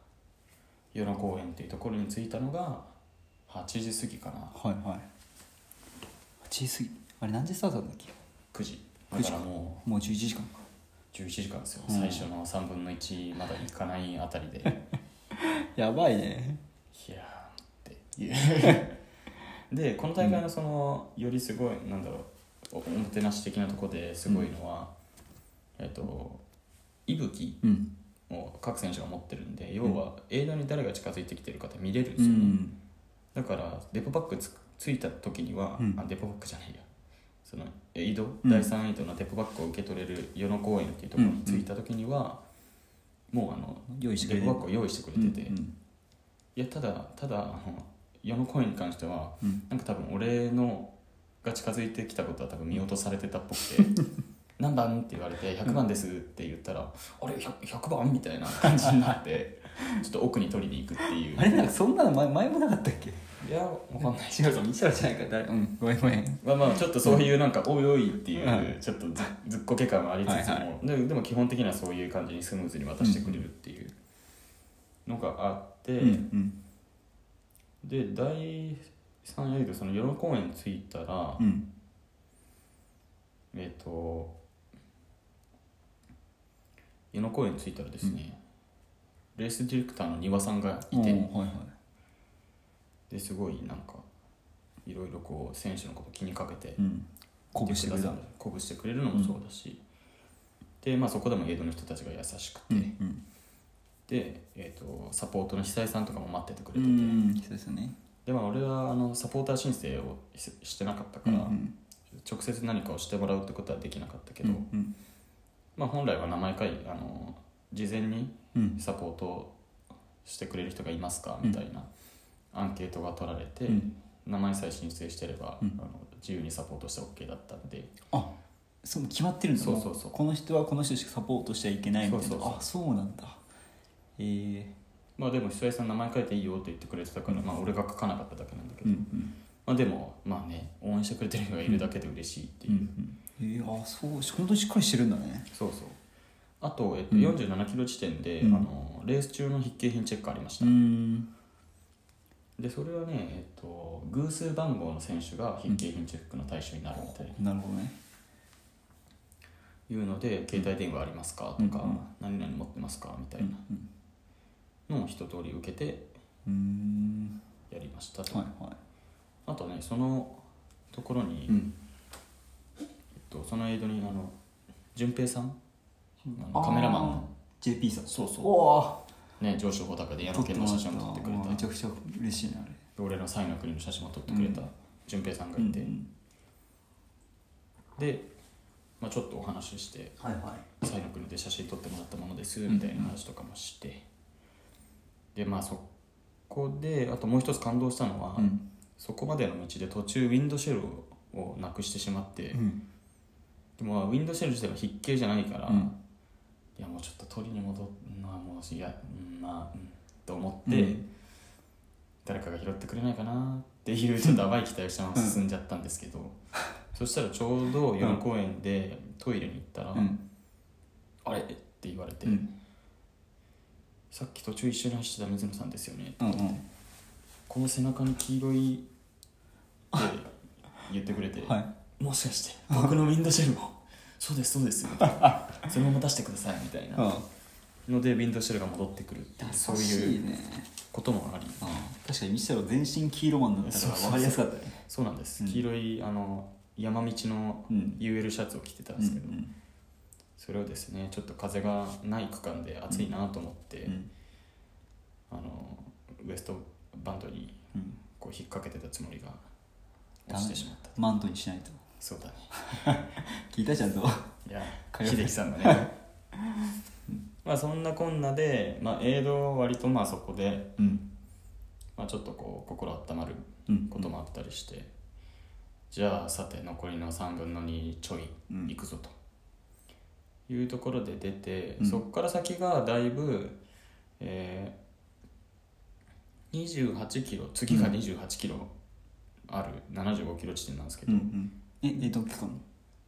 与野公園っていうところに着いたのが8時過ぎかな。はいはい。8時過ぎ。あれ何時スタートなんだっけ？9時。9だ時か。からももう11時間か。う11時間ですよ、うん。最初の3分の1まだいかないあたりで。い ややばいね。ーって。い うでこの大会のそのよりすごいなんだろうおおもてなし的なところですごいのは、えっと息吹うん。を各選手が持ってるんで要はエイドに誰が近づいてきてるかって見れるんでうすよね、んだからデポバッグつついた時には、うんあデポバッグじゃないや。そのエイド、うん。第3エイドのデポバッグを受け取れる与野公園っていうところに着いた時には、もうあの用意してデポバッグを用意してくれてて、いうん。やただただあの与野公園に関してはうん。なんか多分俺のが近づいてきたことは多分見落とされてたっぽくて 何番って言われて100番ですって言ったら、あれ？100, 100番みたいな感じになってちょっと奥に取りに行くっていう。あれ？なんかそんなの前前もなかったっけ？いやわかんない。違うぞ西原じゃないか誰？うん。ごめんごめん。まあまあちょっとそういうなんかおいおいっていううんちょっとずずっこけ感はありつつも、はいででも基本的にはそういう感じにスムーズに渡してくれるっていうのがあって、うんうんで第3エイドその与野公園に着いたら、うん。えっ、と与野公園に着いたらですね、レースディレクターの丹羽さんがいて、はいはい。ですごいなんかいろいろこう選手のこと気にかけてうん。鼓舞してくれた。鼓舞してくれるのもそうだし、で、まあ、そこでも江戸の人たちが優しくて、うんうんで、えー、とサポートの久井さんとかも待っててくれうて。て、んそうですよね。でまあ俺はあのサポーター申請をししてなかったから、うん直接何かをしてもらうってことはできなかったけど、うんまあ、本来は名前書いあの事前にうん。サポートをしてくれる人がいますかみたいなアンケートが取られて、うん。名前さえ申請してれば、うん。あの自由にサポートして OK だったんで。あそう決まってるんだ。そうそうそうこの人はこの人しかサポートしちゃいけないみたいな。そうそうそう。あそうなんだへえまあでも久井さん名前書いていいよって言ってくれてたから、まあ俺が書かなかっただけなんだけど、うんうん。まあでもまあね応援してくれてる人がいるだけで嬉しいっていう、うんうん。へえあそう本当にしっかりしてるんだね。そうそう。あと、えっと、うん。47キロ地点で、うん。あのレース中の筆記品チェックありました、ん。でそれはね、えっと、偶数番号の選手が筆記品チェックの対象になるみたいな。るほどね。いうので「携帯電話ありますか?」とか、うんうん。何々持ってますか?」みたいなのを一通り受けてうん。やりましたと、はいはあとねそのところに、いうん。えっと、そのエイドにあの順平さん？カメラマンの。JP さん。そうそう。ね上昇穂高で矢野県の写真を撮ってくれめちたゃくちゃ嬉しいなあれ。俺のサイの国の写真を撮ってくれたうん。順平さんがいて、で、まあ、ちょっとお話ししてはいはい。サイの国で写真撮ってもらったものですんみたいな話とかもして、でまあそこであともう一つ感動したのは、うん。そこまでの道で途中ウィンドシェルをなくしてしまって、うん。でもまあウィンドシェル自体は筆形じゃないから、うん。いやもうちょっと取りに戻るのはもういや、うん、まあ、うん、と思って、うん。誰かが拾ってくれないかなっていうちょっと淡い期待をしたまま進ん。じゃったんですけど、そしたらちょうど与野公園でトイレに行ったら「うん。あれ?」って言われて、うんさっき途中一緒に走ってた水野さんですよね」うん言って、この背中に黄色いって言ってくれて、はい。もしかして僕のウィンドシェルも？そうですそうですみたいな。そのまま出してくださいみたいな。のでウィンドシェルが戻ってくるっていうそういうこともあり確かに見せたら全身黄色マンだったから分かりやすかったね。そうなんです、うん黄色いあの山道のうん。UL シャツを着てたんですけど、それをですねちょっと風がない区間で暑いなと思って、うん。あのウエストバンドにうん。こう引っ掛けてたつもりが落ちてしまったマントにしないと。そうだね。聞いたちゃんと。いや秀樹さんだね。まあそんなこんなで、まあ、エイドは割とまあそこで、うん。まあ、ちょっとこう心温まるうん。こともあったりして、じゃあさて残りの3分の2ちょいうん。行くぞというところで出て、うん。そこから先がだいぶ、えー、28キロ次が28キロある75キロ地点なんですけど、うんうん。えエイドの？期間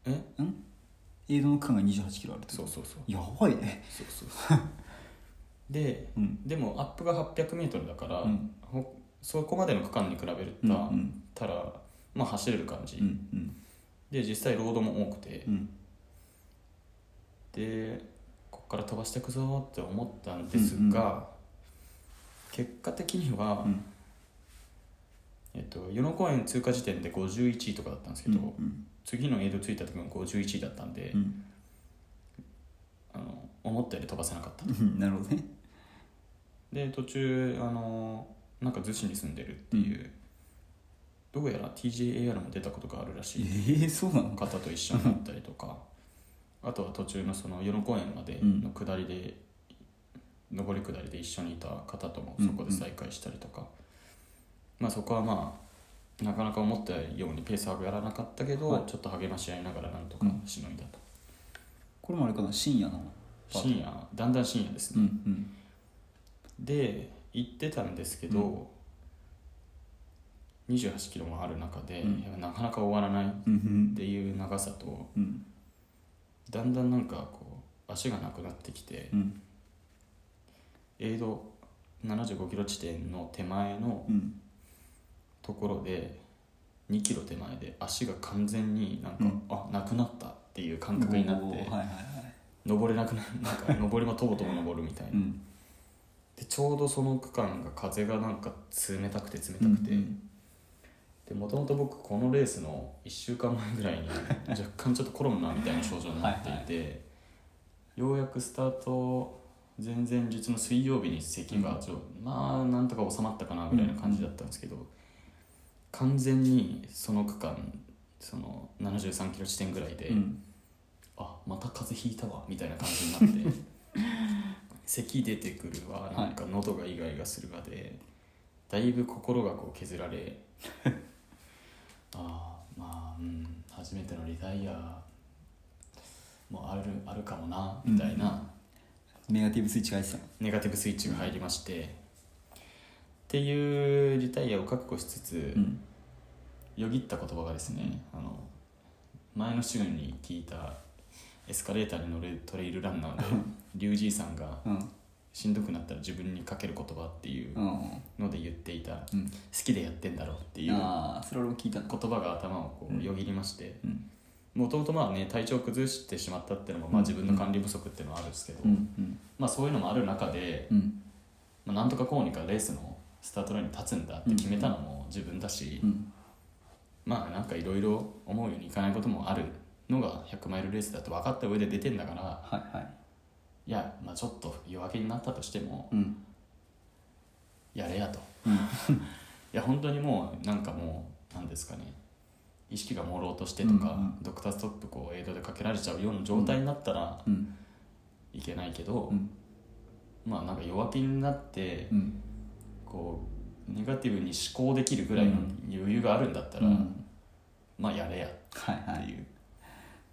えん？エイドの期間が2 8キロあるってそうそうそう。やばいね。そうそうそう。でうん。でもアップが 800m だから、うん。ほそこまでの区間に比べるうんうと、ん。たら、まあ、走れる感じ、うんうん。で実際ロードも多くて、うんでここから飛ばしていくぞって思ったんですが、結果的には、うん。えっと、与野公園通過時点で51位とかだったんですけど、うん次のエイド着いた時も51位だったんで、うん。あの思ったより飛ばせなかった。うん。なるほどね。で途中あのなんか逗子に住んでるっていう、どうやら TJAR も出たことがあるらしいええそうなの？方と一緒になったりとかあとは途中のその与野公園までの下りで、上り下りで一緒にいた方ともそこで再会したりとか、まあそこはまあなかなか思ったようにペース上がらなかったけど、はい。ちょっと励まし合いながらなんとかしのいだと、これもあれかな深夜の深夜だんだん深夜ですね、うんうん。で行ってたんですけど、28キロもある中で、なかなか終わらないっうん。ていう長さとうんだんだんなんかこう足がなくなってきて、うん。エイド75キロ地点の手前のうん。ところで2キロ手前で足が完全になんか、うん。あなくなったっていう感覚になってはいはいはい。登れなくな なんか登りもとぼとぼ登るみたいな、うん。でちょうどその区間が風がなんか冷たくて冷たくて、うんでもともと僕このレースの1週間前ぐらいに 若干ちょっとコロナみたいな症状になっていてようやくスタート前々日の水曜日に咳がちょ、まあなんとか収まったかなぐらいの感じだったんですけど、完全にその区間その73キロ地点ぐらいで、うん。あまた風邪ひいたわみたいな感じになって 咳出てくるわなんか喉がイガイガするわでだいぶ心がこう削られ ああまあうん初めてのリタイアもあるあるかもなみたいな。ネガティブスイッチが入ってた。のネガティブスイッチが入りまして、っていうリタイアを覚悟しつつ、うんよぎった言葉がですね、あの前の週に聞いたエスカレーターに乗るトレイルランナーでリュウジーさんがうんしんどくなったら自分にかける言葉っていううん。ので言っていた、好うん。きでやってんだろうっていうそれ俺も聞いたの。葉が頭をこううん。よぎりましてうん。もともとまあね体調を崩してしまったっていうのもまあ自分の管理不足っていうのはあるんですけど、まあそういうのもある中で、うん。まあ、なんとかこうにかレースのスタートラインに立つんだって決めたのも自分だし、うん。まあなんかいろいろ思うようにいかないこともあるのが100マイルレースだと分かった上で出てんだからはいはいいや、まあ、ちょっと弱気になったとしてもうん。やれやと。うん。いや本当にもうなんかもうなんですかね。意識が朦朧としてとか、うんうんドクターストップこうエイドでかけられちゃうような状態になったらうん。いけないけど、うん。まあなんか弱気になってうん。こうネガティブに思考できるぐらいの余裕があるんだったら、うん。まあやれやっはいはいてい。う、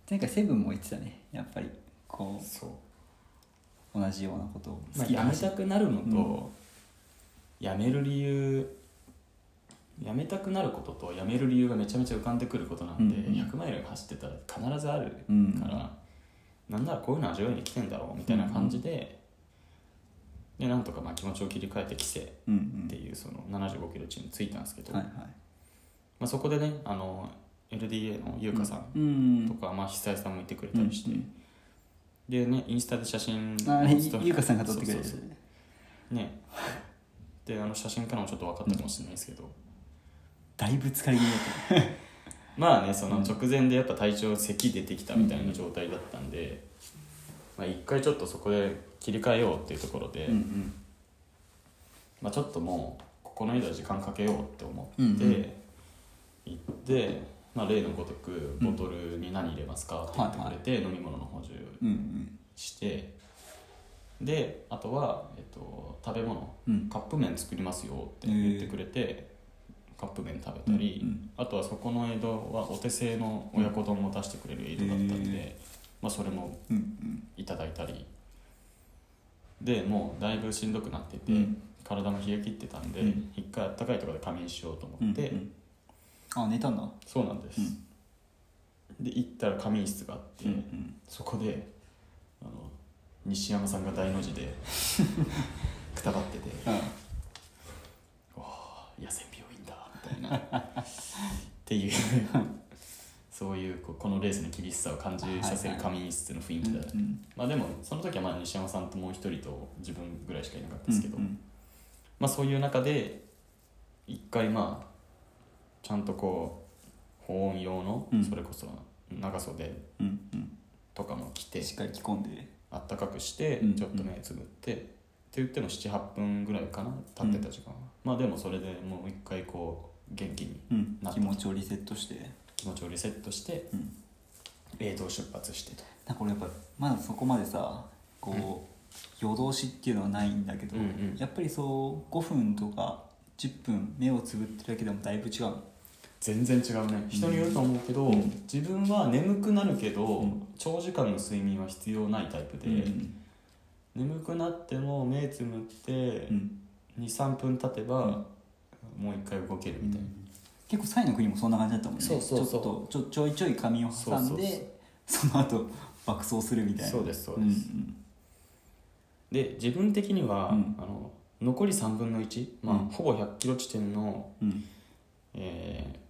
前回セブンも言ってたねやっぱり。こそうう同じようなことをまあ、やめたくなるのと、うんやめる理由やめたくなることとやめる理由がめちゃめちゃ浮かんでくることなんで、うんうん。100マイル走ってたら必ずあるうんから、なんならこういうの味わいに来てんだろうみたいな感じで、でなんとかまあ気持ちを切り替えて帰省っうんうん。ていうその75キロ地に着いたんですけど、はいはい。まあ、そこでねあの LDA の優香さんうんとか、まあ、久江さんもいてくれたりして、うんでねインスタで写真あれスト。ーリーゆうかさんが撮ってくれてそうそうそう。ね。であの写真からもちょっと分かったかもしれないですけど、だいぶ疲れ気味だっまあねその直前でやっぱ体調咳出てきたみたいな状態だったんで、まあ、一回ちょっとそこで切り替えようっていうところで、たうん。まあ、ちょっともうここの間時間かけようって思って、うんうん。行って、まあ、例のごとくボトルに何入れますかって言ってくれて、飲み物の補充してであとは、えっと、食べ物。うん。カップ麺作りますよって言ってくれて、カップ麺食べたり、あとはそこの江戸はお手製の親子丼を出してくれる江戸だったんで、へまあ、それもいただいたり。でもうだいぶしんどくなってて、うん。体も冷え切ってたんで、うん。一回あったかいところで仮眠しようとうん思って、うんあ寝たんだ。そうなんです、で行ったら仮眠室があって、うんうん。そこであの西山さんが大の字で くたばってて「わあ野戦病院だ」みたいな。っていうそういうこうこのレースの厳しさを感じさせる仮眠室の雰囲気だ、うんまあでもその時はまあ西山さんともう一人と自分ぐらいしかいなかったですけど、うん。まあそういう中で一回まあちゃんとこう保温用のうん。それこそ長袖うんうん。とかも着てしっかり着込んで。あったかくしてうんちょっと目つぶって、って言っても78分ぐらいかな経ってた時間は、まあでもそれでもう一回こう元気にうん。なった。気持ちをリセットして。気持ちをリセットしてうん。映像出発してと。なんか俺やっぱまだそこまでさこう、夜通しっていうのはないんだけど、うんうん。やっぱりそう5分とか10分目をつぶってるだけでもだいぶ違うの？全然違うね。人によると思うけど、うん。自分は眠くなるけど、うん。長時間の睡眠は必要ないタイプで、うん。眠くなっても目つむってうん。23分経てば、もう一回動けるみたいな、結構サイの国もそんな感じだったもんね。そうそうそう。ちょっとちょちょいちょい髪を挟んでその後爆走するみたいな。そうですそうです、んで自分的には、うん。あの残り3分の1、まあうん。ほぼ100キロ地点の、うん。えー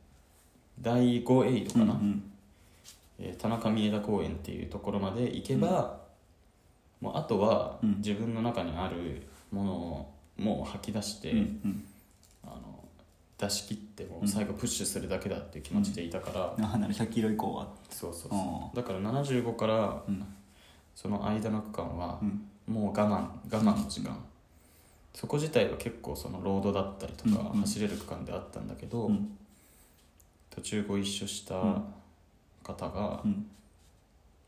第5エイドかな、うんえー田中三枝公園っていうところまで行けば、もうあとはうん。自分の中にあるものをもう吐き出して、うんうん。あの出し切ってもうん最後プッシュするだけだっていう気持ちでいたから、あなる100キロ以降は。そうそうう。ん。そうだから75からうん。その間の区間はうん。もう我慢我慢の時間、そこ自体は結構そのロードだったりとかうんうん。走れる区間であったんだけど、うん途中ご一緒したうん。方が、うん。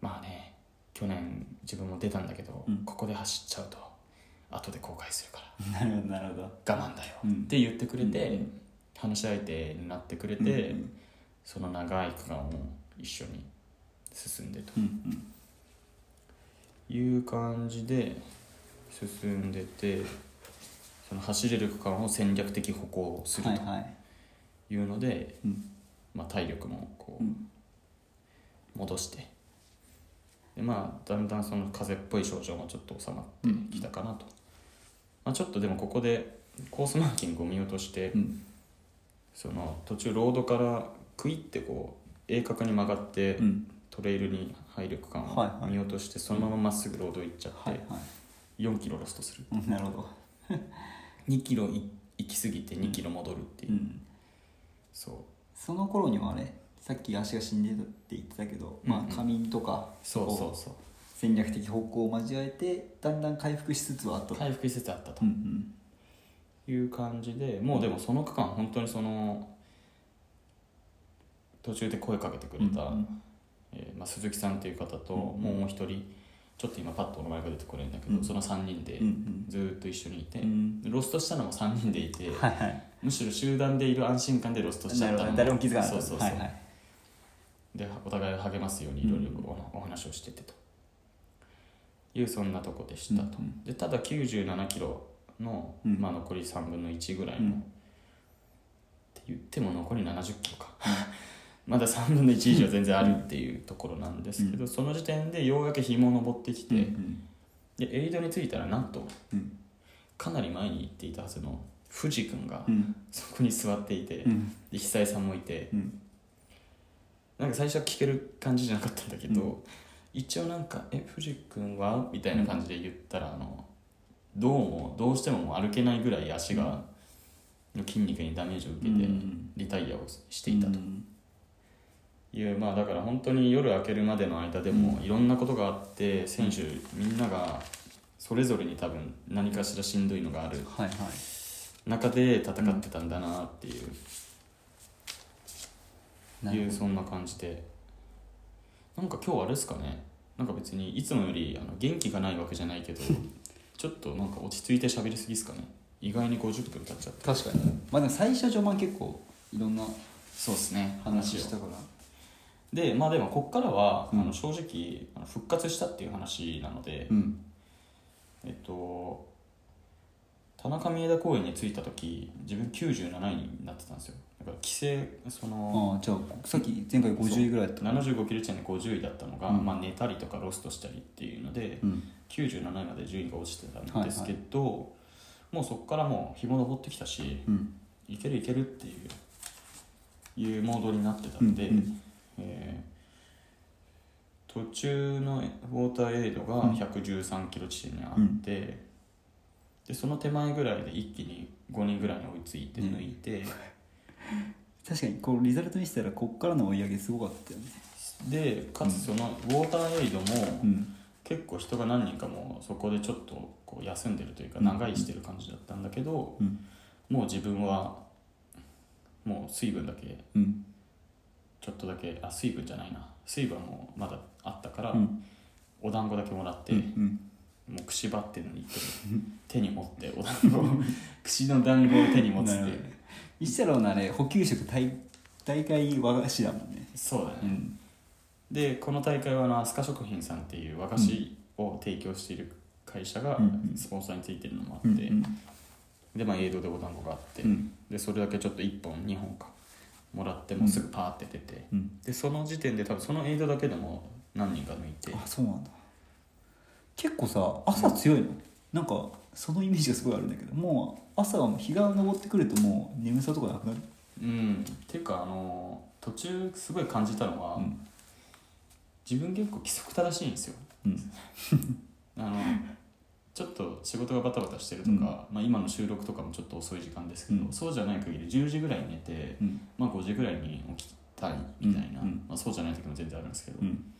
まあね去年自分も出たんだけど、うん。ここで走っちゃうと後で後悔するから。なるほどなるほど。我慢だよ。うん。って言ってくれて、うん話し相手になってくれて、うんうん。その長い区間を一緒に進んでと。うんいう感じで進んでてその走れる区間を戦略的歩行するいはい。いうので、うんまあ、体力もこううん。戻して。でまあだんだんその風邪っぽい症状もちょっと収まってきたかなと、まあ、ちょっとでもここでコースマーキングを見落として、うん。その途中ロードからクイってこう鋭角に曲がって、うん。トレイルに入る区間を見落としてそのまままっすぐロード行っちゃって、はいはい。4キロロストするう。んなるほど。2キロい行き過ぎて2キロ戻るっていう、うん。そうその頃にはねさっき足が死んでたって言ってたけど、まうんうん。あ仮眠とかこそうそうそう。戦略的方向を交えてだんだん回復しつつはあったと、回復しつつあったと。うんうん。いう感じでもうでもその区間本当にその途中で声かけてくれた、うんうん。えーまあ、鈴木さんっていう方と、うんもう一人ちょっと今パッとお名前が出てこれるんだけど、うん。その3人でずーっと一緒にいて、うん。でロストしたのも3人でいて、はいはいむしろ集団でいる安心感でロストしちゃったの。誰も気づかなかった。そうそうそう、はいはい。でお互いを励ますようにいろいろおお話をしててと。いうそんなとこでしたと、うんうん。でただ97キロの、うん。まあ、残り3分の1ぐらいの、うん。って言っても残り70キロか。まだ3分の1以上全然あるっていうところなんですけど、その時点でようやく日も昇ってきて、うん。でエイドに着いたらなんとうん。かなり前に行っていたはずの藤君がうん。そこに座っていて、うん。で久井さんもいて。うん。なんか最初は聞ける感じじゃなかったんだけど、うん。一応なんか「え藤君は?」みたいな感じで言ったらあのどうもどうしてももう歩けないぐらい足が、の筋肉にダメージを受けてうん。リタイアをしていたと。うん。いう、まあだから本当に夜明けるまでの間でもいろんなことがあって選手みんながそれぞれに多分何かしらしんどいのがある。はいはい中で戦ってたんだなっていう。いうなるほど。そんな感じで。なんか今日あれですかね。なんか別にいつもよりあの元気がないわけじゃないけど ちょっとなんか落ち着いて喋りすぎですかね。意外に50分経っちゃって。確かに。まあでも最初序盤結構いろんなそうですね。話したから。でまあでもこっからは、うん。あの正直復活したっていう話なので、うん。えっと田中三枝公園に着いた時自分97位になってたんですよ。だから規制そのああじゃあさっき前回50位ぐらいだったから75キロ地点で50位だったのが、うん。まあ、寝たりとかロストしたりっていうので、うん。97位まで順位が落ちてたんですけど、もうそこからもう日も登ってきたしうん。いけるいけるっていういうモードになってたんで、うんうん。えー途中のウォーターエイドがうん。113キロ地点にあって、でその手前ぐらいで一気に5人ぐらいに追いついて抜いて、確かにこうリザルトにしたらこっからの追い上げすごかったよね。でかつそのウォーターエイドも、うん。結構人が何人かもそこでちょっとこう休んでるというかうん。長居してる感じだったんだけど、うん。もう自分はもう水分だけうん。ちょっとだけあ水分じゃないな。水分はもうまだあったから、うん。お団子だけもらって、うんもう串張ってるのに手に持ってお団子を串の団子を手に持つっていう。なるほど石太郎のあれ補給食大大会和菓子だもんね。そうだね、うんでこの大会はあの飛鳥食品さんっていう和菓子を提供している会社がうんスポンサーについてるのもあって、うんうん。でまあ映像でお団子があって、うん。でそれだけちょっと1本2本かもらってもうすぐパーって出て、うん。でその時点で多分その映像だけでも何人か抜いて。あそうなんだ結構さ朝強いの。なんかそのイメージがすごいあるんだけどもう朝はもう日が昇ってくるともう眠さとかなくなる？うん。っていうかあの途中すごい感じたのは、うん。自分結構規則正しいんですよ。うん。あのちょっと仕事がバタバタしてるとか、まあ、今の収録とかもちょっと遅い時間ですけど、うん。そうじゃない限り10時ぐらいに寝て、うん。まあ、5時ぐらいに起きたいみたいな、うん。うん。まあ、そうじゃない時も全然あるんですけど、うん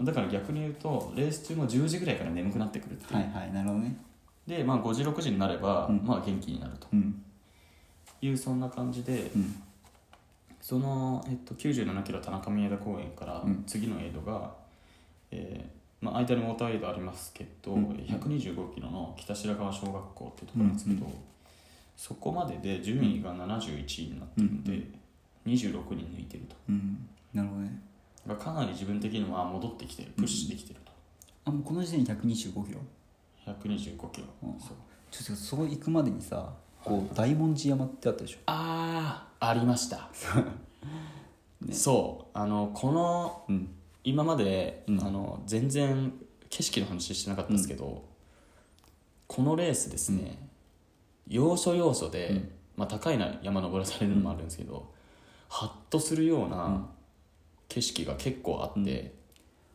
だから逆に言うとレース中も10時ぐらいから眠くなってくるっていう、はいはいなるほどね。で、まあ、5時6時になれば、うん。まあ、元気になると。うん。いうそんな感じで、うん。その、えっと、97キロ田中三枝公園からうん。次のエイドが、えーまあ、間にウォーターエイドありますけど、うん。125キロの北白川小学校っていうところなんですけど、うんそこまでで順位が71位になってるので、26人抜いてると。うん。なるほどねだかなり自分的には戻ってきてる。プッシュできてると、あもうこの時点で125キロ。125キロ、うんそう。ちょっとそこ行くまでにさこう大文字山ってあったでしょ？ああありました。ね。そう。あのこのうん。今まで、うん。あの全然景色の話してなかったですけど、このレースですね、要所要所で、うん。まあ、高いな山登らされるのもあるんですけど、ハッとするよううん。な景色が結構あって、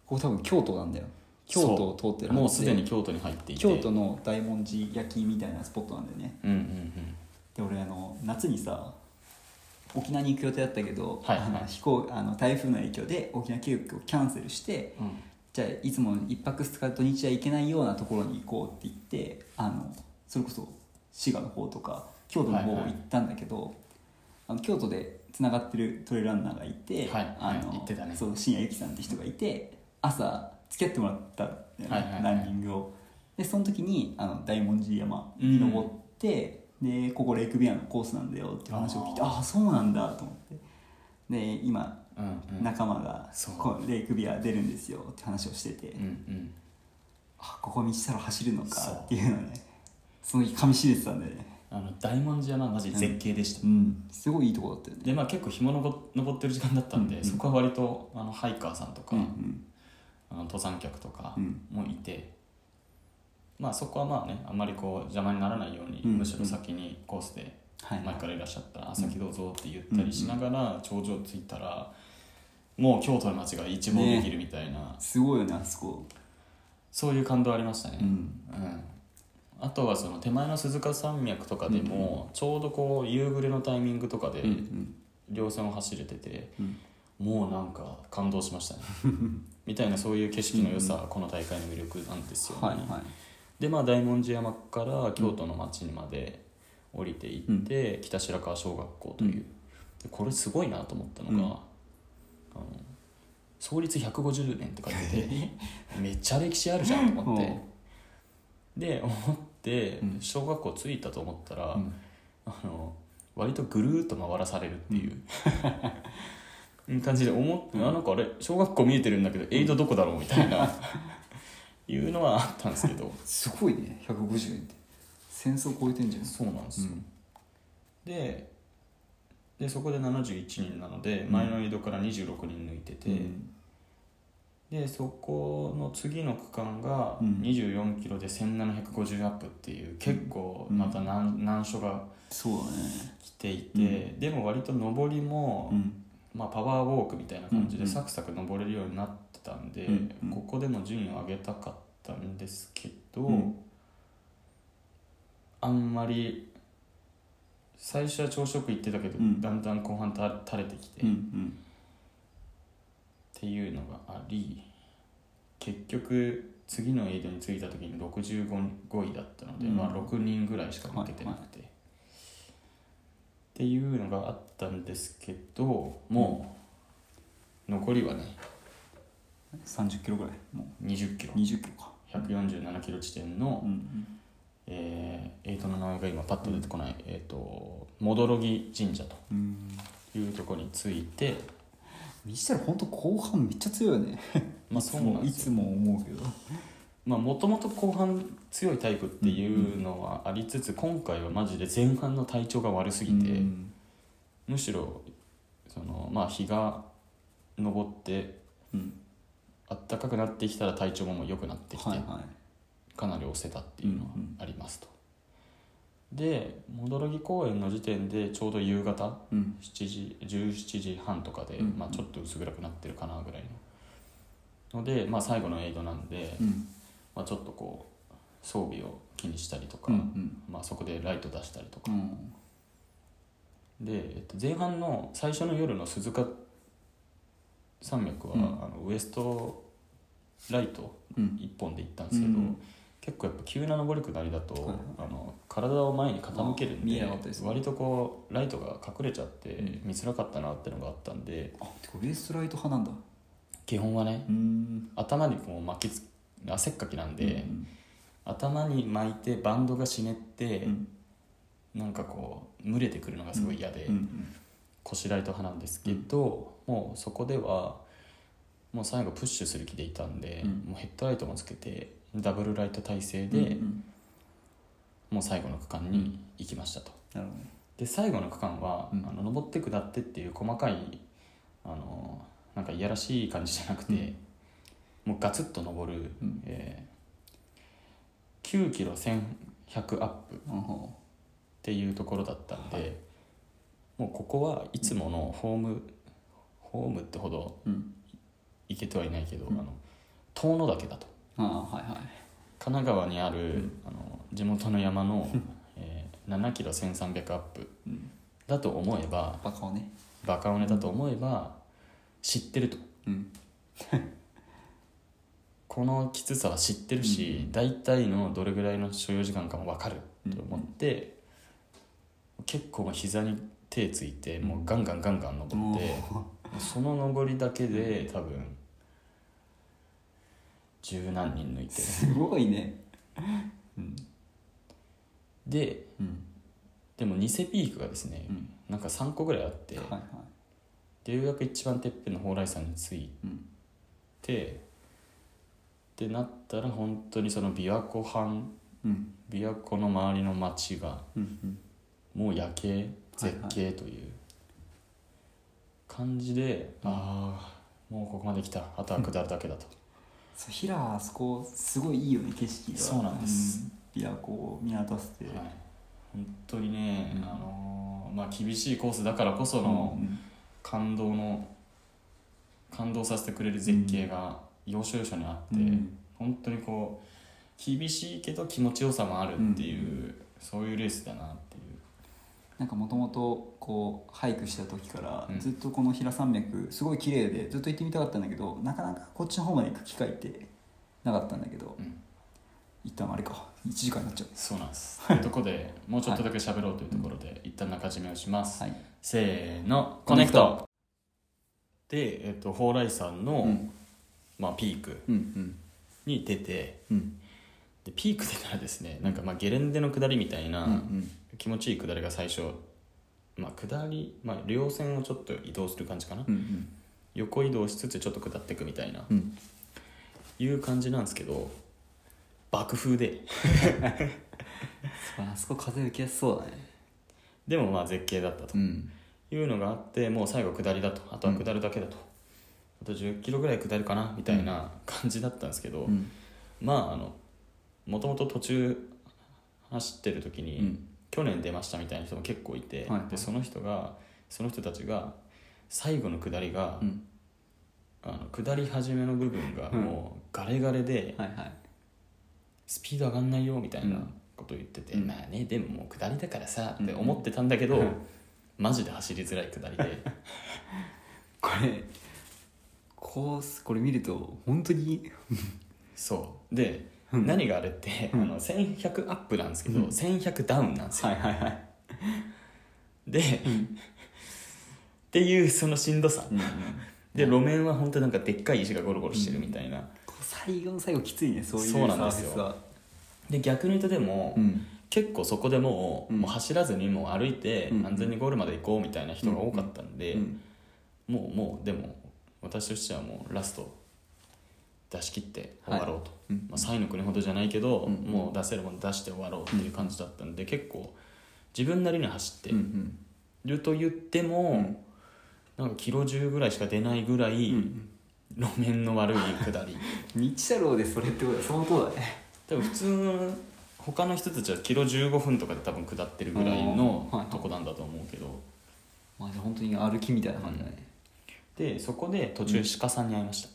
ここ多分京都なんだよ。京都を通ってるもうすでにで京都に入っていて。京都の大文字焼きみたいなスポットなんだよね。うんうんうん。で俺あの夏にさ沖縄に行く予定だったけど、はいはい。あの飛行あの台風の影響で沖縄計画をキャンセルしてうん。じゃあいつも一泊二日土日は行けないようなところに行こうって言ってあのそれこそ滋賀の方とか京都の方行ったんだけど、あの京都でつながってるトレイルランナーがいて、はいあのはい言ってたね。そう深夜ゆきさんって人がいて朝付き合ってもらったんだよね、はいはいはい。ランニングを。でその時にあの大文字山に登って、でここレイクビアのコースなんだよって話を聞いてあー。ああそうなんだと思って。で今うんうん。仲間がこうレイクビア出るんですよって話をしてて、うんうん。あここ道太郎走るのかっていうのねその日かみしめてたんだよねあの大文字山マジ絶景でした、うん。すごいいいとこだったよね。でまあ結構日も登登ってる時間だったんで、うん。うんそこは割とあのハイカーさんとか、うんうん。あの登山客とかうん。もいて、まあそこはまあねあんまりこう邪魔にならないように、うんむしろ先にコースではい。前からいらっしゃったら「あ先どうぞ」って言ったりしながら頂上着いたらもう京都の街が一望できるみたいな、すごいよねあそこ。そういう感動ありましたね、うん。うんあとはその手前の鈴鹿山脈とかでもちょうどこう夕暮れのタイミングとかでうん稜線を走れてて、うん。もうなんか感動しましたね。みたいなそういう景色の良さ、この大会の魅力なんですよね、はいはい。でまあ大文字山から京都の町にまで降りていって、北白川小学校という、でこれすごいなと思ったのが、あの創立150年って書いててめっちゃ歴史あるじゃんと思って。で思ってうん。小学校着いたと思ったら、うん。あの割とぐるーっと回らされるっていう、感じで思って、あなんかあれ小学校見えてるんだけどエイドどこだろうみたいな。いうのはあったんですけど。すごいね150円って。戦争超えてんじゃん。そうなんですよ、うん。ででそこで71人なので前のエイドから26人抜いてて、うんでそこの次の区間がうん。24キロで1750アップっていう結構また難,、難所が来ていて、でも割と上りも、うん。まあ、パワーウォークみたいな感じでうん。サクサク登れるようになってたんで、うん。うん。ここでも順位を上げたかったんですけど、うん。あんまり最初は朝食行ってたけど、うん。だんだん後半た垂れてきて、うん。うっんていうのがあり結局次のエイドに着いた時に65位だったので、うん。まあ、6人ぐらいしか負けてなくて、っていうのがあったんですけどもう残りはね30キロぐらい？も20キロ。う20キロか。147キロ地点の、うん。うん。えー、エイトの名前が今パッと出てこない、えー、と戻木神社とうん。いうところに着いてにしたら本当後半めっちゃ強いよね。まあそうなんいですよ。つも思うけど。まあもともと後半強いタイプっていうのはありつつ、今回はマジで前半の体調が悪すぎて、うん。むしろそのまあ日が昇ってうん。暖かくなってきたら体調ももう良くなってきて、はいはい。かなり押せたっていうのはありますと、で戻木公園の時点でちょうど夕方うん。7時17時半とかで、うん。まあ、ちょっと薄暗くなってるかなぐらいの。ので、まあ、最後のエイドなんで、うん。まあ、ちょっとこう装備を気にしたりとか、うんうん。まあ、そこでライト出したりとか、うん。で、えっと、前半の最初の夜の鈴鹿山脈は、うん。あのウエストライトうん。1本で行ったんですけど、うん結構やっぱ急な上り下りだと、はいはいあの体を前に傾けるんでね。割とこうライトが隠れちゃってうん見づらかったなってのがあったんであてかウエストライト派なんだ。基本はねうん。頭にこう巻きつ汗っかきなんで、うん頭に巻いてバンドが湿って、うん。なんかこう蒸れてくるのがすごい嫌で、うん腰ライト派なんですけど、もうそこではもう最後プッシュする気でいたんで、うん。もうヘッドライトもつけてダブルライト体制うんで、うんもう最後の区間に行きましたと。なるほどね。で最後の区間は、うん。あの登って下ってっていう細かいあのなんかいやらしい感じじゃなくて、うん。もうガツッと登る、うん。えー9キロ1100アップっあていうところだったんで、もうここはいつものホーム、ホームってほどうん。行けてはいないけど、うん。あの遠野岳だとあはいはい。神奈川にある、ん。あの地元の山の、えー7キロ1300アップうん。だと思えばバカをねバカ尾根だと思えば知ってると。うん。このきつさは知ってるし、大体のどれぐらいの所要時間かも分かると思って、結構膝に手ついてもうガンガンガンガン登って、その登りだけで多分十何人抜いてすごいね。うん。でうん。でも偽ピークがですね、うん。なんか3個ぐらいあって、はいはい。でようやく一番てっぺんの蓬莱山に着いうん。てってなったら本当にその琵琶湖畔うん。琵琶湖の周りの町がうんうん。もう夜景はい絶景という感じで、ああもうここまで来た。あとは下るだけだと、そう平はあそこすごいいいよね景色が。そうなんです、うん琵琶湖を見渡せて、はい、本当にね、うん。あのーまあ厳しいコースだからこそのうん感動の感動させてくれる絶景が要所要所にあって、うん。本当にこう厳しいけど気持ちよさもあるっていう、そういうレースだなっていうなんかもともとこうハイクした時からうん。ずっとこの平山脈すごい綺麗でずっと行ってみたかったんだけどなかなかこっちの方まで行く機会ってなかったんだけど、うん。一旦あれか1時間になっちゃう。そうなんです。というところでもうちょっとだけ喋ろうというところで、一旦中締めをします、はい。せーのコネクト。で、えっと、蓬莱山の、うん。まあ、ピークに出てうん。でピーク出たらですねなんかまあゲレンデの下りみたいな、うんうん気持ちいい下りが最初まあ下り、まあ、稜線をちょっと移動する感じかな、うん横移動しつつちょっと下っていくみたいな、うん。いう感じなんですけど爆風で。あそこ風受けやすそうだね。でもまあ絶景だったと。ん。いうのがあってもう最後下りだと。あとは下るだけだと、あと1 0キロぐらい下るかなみたいな感じだったんですけど、うん。まああのもともと途中走ってる時に、うん去年出ましたみたいな人も結構いて、はいはい。でその人がその人たちが最後の下りが、うん。あの下り始めの部分がもうガレガレではいはい。スピード上がんないよみたいなうん。ことを言ってて、うん。まあねでももう下りだからさうん。って思ってたんだけど、うん。マジで走りづらい下りで。これコースこれ見ると本当に？そう。で、うん。何があれって、うん。あの1100アップなんですけど、うん。1100ダウンなんですよ、はいはいはい。で、っていうそのしんどさ、うんうん。で路面は本当なんかでっかい石がゴロゴロしてるみたいな、こう最後の最後きついねそういうそうなんですよ。で逆に言うとでも、うん。結構そこでもう,、うん。もう走らずにもう歩いてうん。安全にゴールまで行こうみたいな人が多かったんで、うん。もうもうでも私としてはもうラスト出し切って終わろうと、うん。まあ、サイの国ほどじゃないけど、うん。もう出せるもの出して終わろうっていう感じだったんで、結構自分なりに走ってうんうん。ると言っても、なんかキロ10ぐらいしか出ないぐらい、うん路面の悪い下り。日太郎でそれってことは相当だね。多分普通他の人たちはキロ15分とかで多分下ってるぐらいのとこなんだと思うけど、まあじゃあ本当に歩きみたいな感じだね。でそこで途中鹿さんに会いました、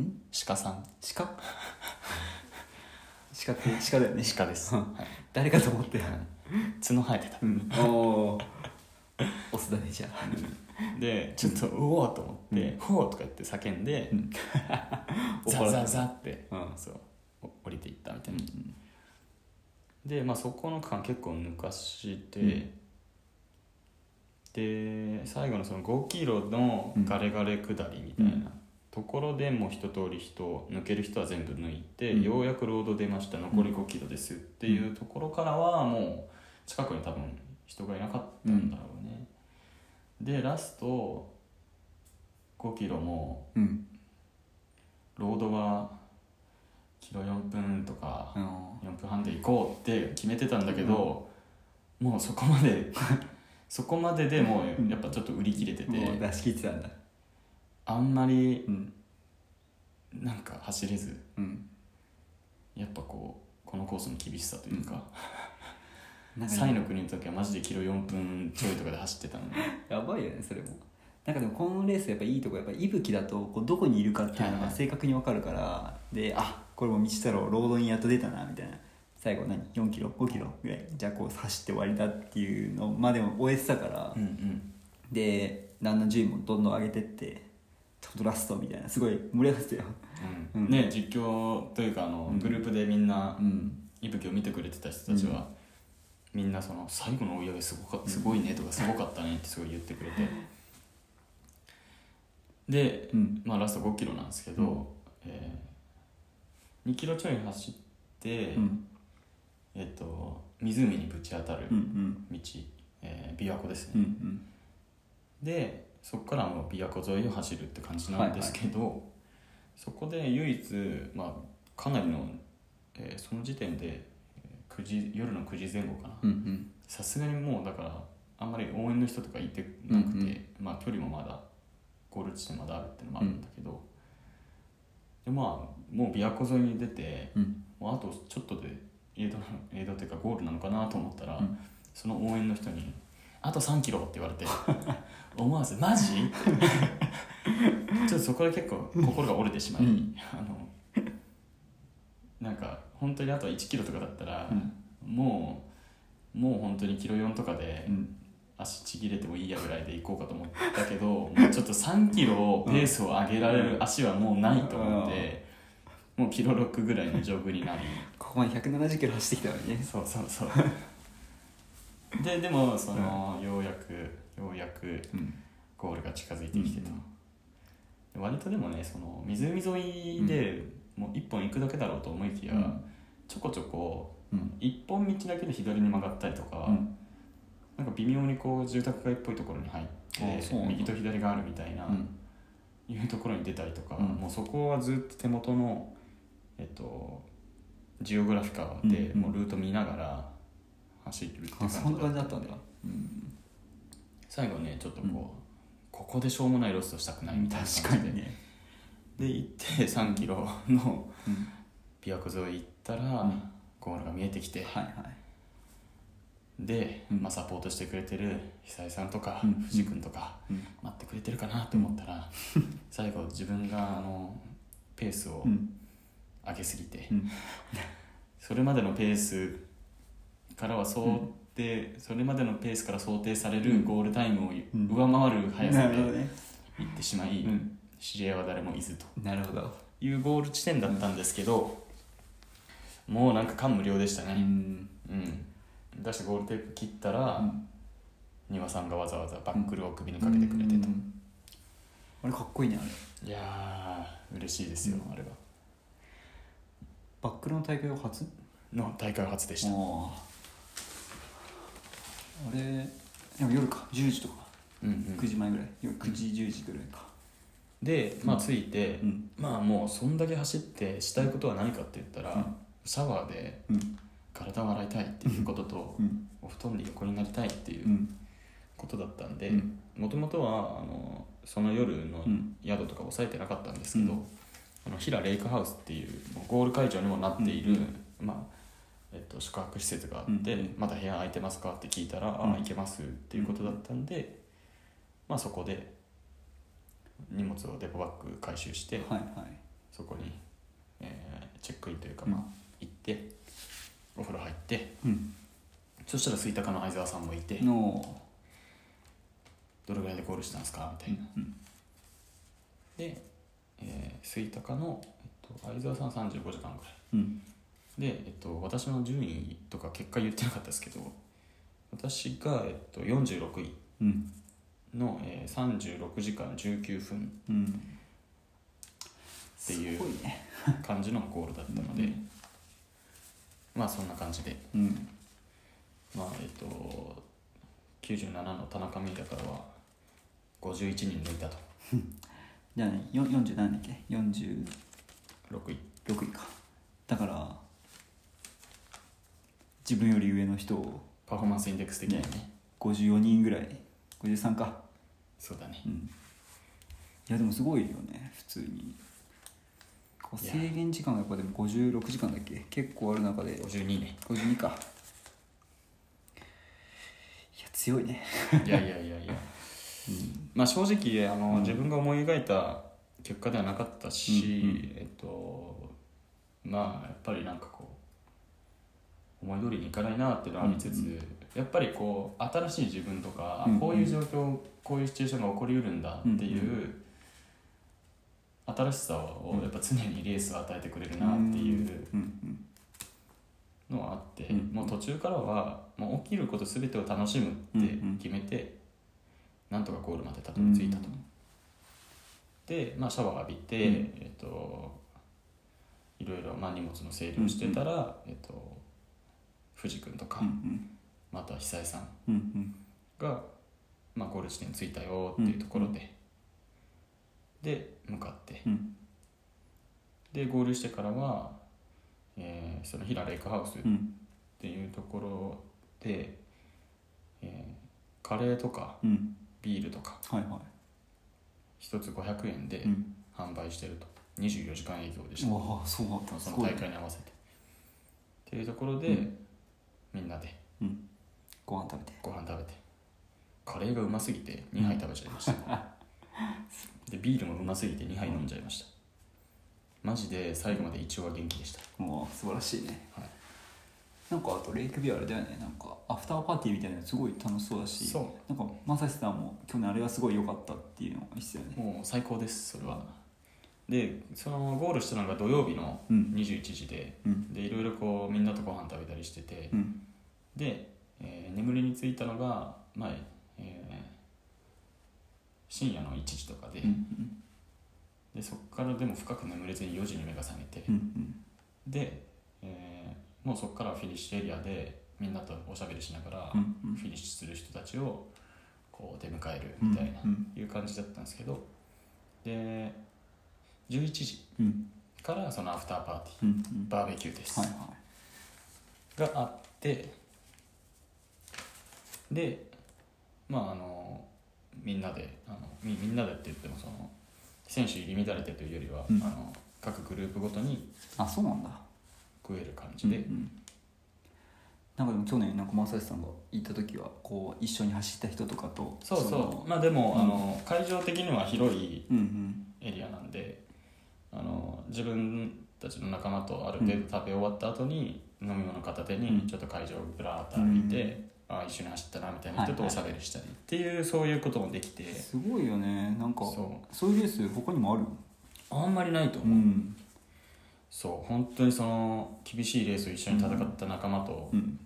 ん？鹿さん。鹿？鹿って鹿だよね。鹿です、誰かと思って。角生えてた、うん。おおオスだねじゃ。あでちょっとうおーと思って「ほー」とか言って叫んで、ん。ザザザって、うん。そう。お降りていったみたいな、でまあそこの区間結構抜かして、うん。で最後のその5キロのガレガレ下りみたいな、うんところでもう一通り人抜ける人は全部抜いて、うん。ようやくロード出ました残り5キロですっていうところからはもう近くに多分人がいなかったんだろうね、でラスト5キロもうん。ロードはキロ4分とかあ4分半で行こうって決めてたんだけど、もうそこまでそこまででもうやっぱちょっと売り切れてて、もう出し切ってたんだあんまりうん。なんか走れずうん。やっぱこうこのコースの厳しさというか、なんかサイの国の時はマジでキロ4分ちょいとかで走ってたのに。やばいよねそれも。なんかでもこのレースやっぱいいとこやっぱ息吹だとこうどこにいるかっていうのはいはい。が正確に分かるから、であこれも道太郎ロードにやっと出たなみたいな。最後何？4キロ？5キロ？ぐらい。じゃあこう走って終わりだっていうのまでも終えてたから、うんうん。でだんだん順位もどんどん上げてってちょっとラストみたいなすごい盛り上がってたよ。うん。うん。ね実況というかあの、うん。グループでみんなうん。息吹を見てくれてた人たちは、みんなその最後の追い上げすごかすごいねとかすごかったねってすごい言ってくれて。で、うん。まあ、ラスト5キロなんですけど、うん。えー、2キロちょい走って、うん。えっと湖にぶち当たるうんうん。道、えー琵琶湖ですね、うんうん。でそこからもう琵琶湖沿いを走るって感じなんですけど、そこで唯一、まあ、かなりの、えーその時点でえー9時夜の9時前後かな。うんうん。さすがにもうだからあんまり応援の人とかいてなくて、うんうん。まあ距離もまだゴール地点まだあるっていうのもあるんだけど、でまあもう琵琶湖沿いに出て、うん。もうあとちょっとでエイドなエイドっていうかゴールなのかなと思ったら、うん。その応援の人に「あと3キロ」って言われて 思わず「マジ? 」ちょっとそこで結構心が折れてしまい、うん。あのなんか本当にあと1キロとかだったら、うん。もうもう本当にキロ4とかでうん。足ちぎれてもいいやぐらいで行こうかと思ったけどもうちょっと3キロペースを上げられる足はもうないと思って、もうキロ6ぐらいのジョグになり。ここまで170キロ走ってきたのにね。そうそうそう。ででもその、ようやくようやくうん。ゴールが近づいてきてと、で割とでもねその湖沿いでもう一本行くだけだろうと思いきや、うん。ちょこちょこうん。一本道だけで左に曲がったりとか、うん。なんか微妙にこう住宅街っぽいところに入って右と左があるみたいな、うん。いうところに出たりとか、うん。もうそこはずっと手元のえっとジオグラフィカでうんもうルート見ながら走るっていう感じあそんな感じだったんでだ。うん最後ねちょっとこう、うんここでしょうもないロストしたくないみたいな感じで、ね。で行って3キロのうん琵琶湖沿い行ったら、うん。ゴールが見えてきて、はいはい。で、うん。まあ、サポートしてくれてる久井さんとか、うん。藤君とか、うん。待ってくれてるかなと思ったら、最後自分があのペースをうん。上げすぎて、うん。それまでのペースからは想定、それまでのペースから想定されるゴールタイムをうん。上回る速さで行ってしまい、うん。知り合いは誰もいずと。なるほど。いうゴール地点だったんですけど、もうなんか感無量でしたうね、ん。うん。出してゴールテープ切ったら、うん。庭さんがわざわざバックルを首にかけてくれてと、うん。あれかっこいいねあれ。いやー嬉しいですよ、うん。あれは。バックルの大会は初？の大会初でした、ああれでも夜か10時とか。うんうん。9時前ぐらい。夜9時10時ぐらいか。でまあ着いて、うん。まあもうそんだけ走ってしたいことは何かって言ったら、うん。シャワーでうん。体を洗いたいっていうことと、うん。お布団で横になりたいっていううん。ことだったんでうん。もともとはあのその夜のうん。宿とか抑えてなかったんですけど、うん。あの平レイクハウスっていうゴール会場にもなっている、うん。まあえっと、宿泊施設があって、うんまだ部屋空いてますか？って聞いたら、うん。ああ行けますっていうことだったんで、まあ、そこで荷物をデポバッグ回収して、はいはい。そこに、えーチェックインというか、うん。まあ、行ってお風呂入ってうん。そしたら吹田かの相沢さんもいて、のどれぐらいでゴールしたんですか？みたいな、うんで、えー、吹田かの、えっと、相沢さん35時間ぐらい。うんで、えっと、私の順位とか結果言ってなかったですけど私が、えっと、46位うん。の、えー、36時間19分うん。っていう感じのゴールだったので、うん。まあそんな感じで。うん。まあえっと97の田中美だからは51人抜いたと。じゃあねよ40何だっけ？46 6位。位か。だから自分より上の人をパフォーマンスインデックス的にはね。54人ぐらい。53か。そうだね。うん。いやでもすごいよね普通に。制限時間がやっぱでも56時間だっけ？結構ある中で。52ね。52か。いや強いね。いやいやいやいや。まあ正直あの、うん。自分が思い描いた結果ではなかったし、うんうん。えっとまあやっぱりなんかこう思い通りにいかないなっていうのはありつつ、うんうやっぱりこう新しい自分とか、うんうん。こういう状況こういうシチュエーションが起こりうるんだっていう、うん新しさをやっぱ常にレースを与えてくれるなっていううんのはあって、うんもう途中からはもう起きること全てを楽しむって決めて、なんとかゴールまでたどうんり着いたと。で、まあ、シャワー浴びて、うん。えっといろいろ、まあ、荷物の整理をしてたら、えっと藤君とか、うんうん。また久江さんうんうん。が、まあ、ゴール地点に着いたよっていうところで、で向かって。うん。で合流してからは、えーその平レイクハウスっうん。ていうところで、えーカレーとかうん。ビールとかはいは一つ500円でいうん。販売してると。24時間営業でした、わあそうだった。その大会に合わせて。っていうところで、うんみんなで。うん。ご飯食べて。ご飯食べて。カレーがうますぎて2杯食べちゃいました、でビールもうますぎて2杯飲んじゃいました。マジで最後まで一応は元気でした。もう素晴らしいね。はい。なんかあとレイクビアあれだよね。なんかアフターパーティーみたいなのすごい楽しそうだしそなんかまさしさんも去年あれはすごい良かったっていうのを言ってたよね。もう最高ですそれはでそのゴールしたのが土曜日のうん。21時でうん。でいろいろこうみんなとご飯食べたりしてて、うん。で、えー眠りについたのが前、えー深夜の1時とかで、うんでそこからでも深く眠れずに4時に目が覚めて、で、えーもうそこからフィニッシュエリアでみんなとおしゃべりしながら、フィニッシュする人たちをこう出迎えるみたいな、うん。いう感じだったんですけどで11時うん。からそのアフターパーティーバーベキューです、はいはがあってでまああのみんなであのみみんなでって言ってもその選手入り乱れてというよりは、うん。あの各グループごとにいあそうなんだ。食える感じで、うんうん。なんかでも去年なんか正志さんが行った時はこう一緒に走った人とかとそうそう。のまあでも、うん。あの会場的には広いエリアなんであの自分たちの仲間とある程度食べ終わった後に、飲み物片手うん。にちょっと会場をぶらーっと歩いて、ああ一緒に走ったなみたいな人とおしゃべりしたりっていう、そういうこともできて。すごいよね。なんかそそういうレース他にもある？あんまりないとう。思う、ん。そう。本当にその厳しいレースを一緒に戦った仲間と、うん。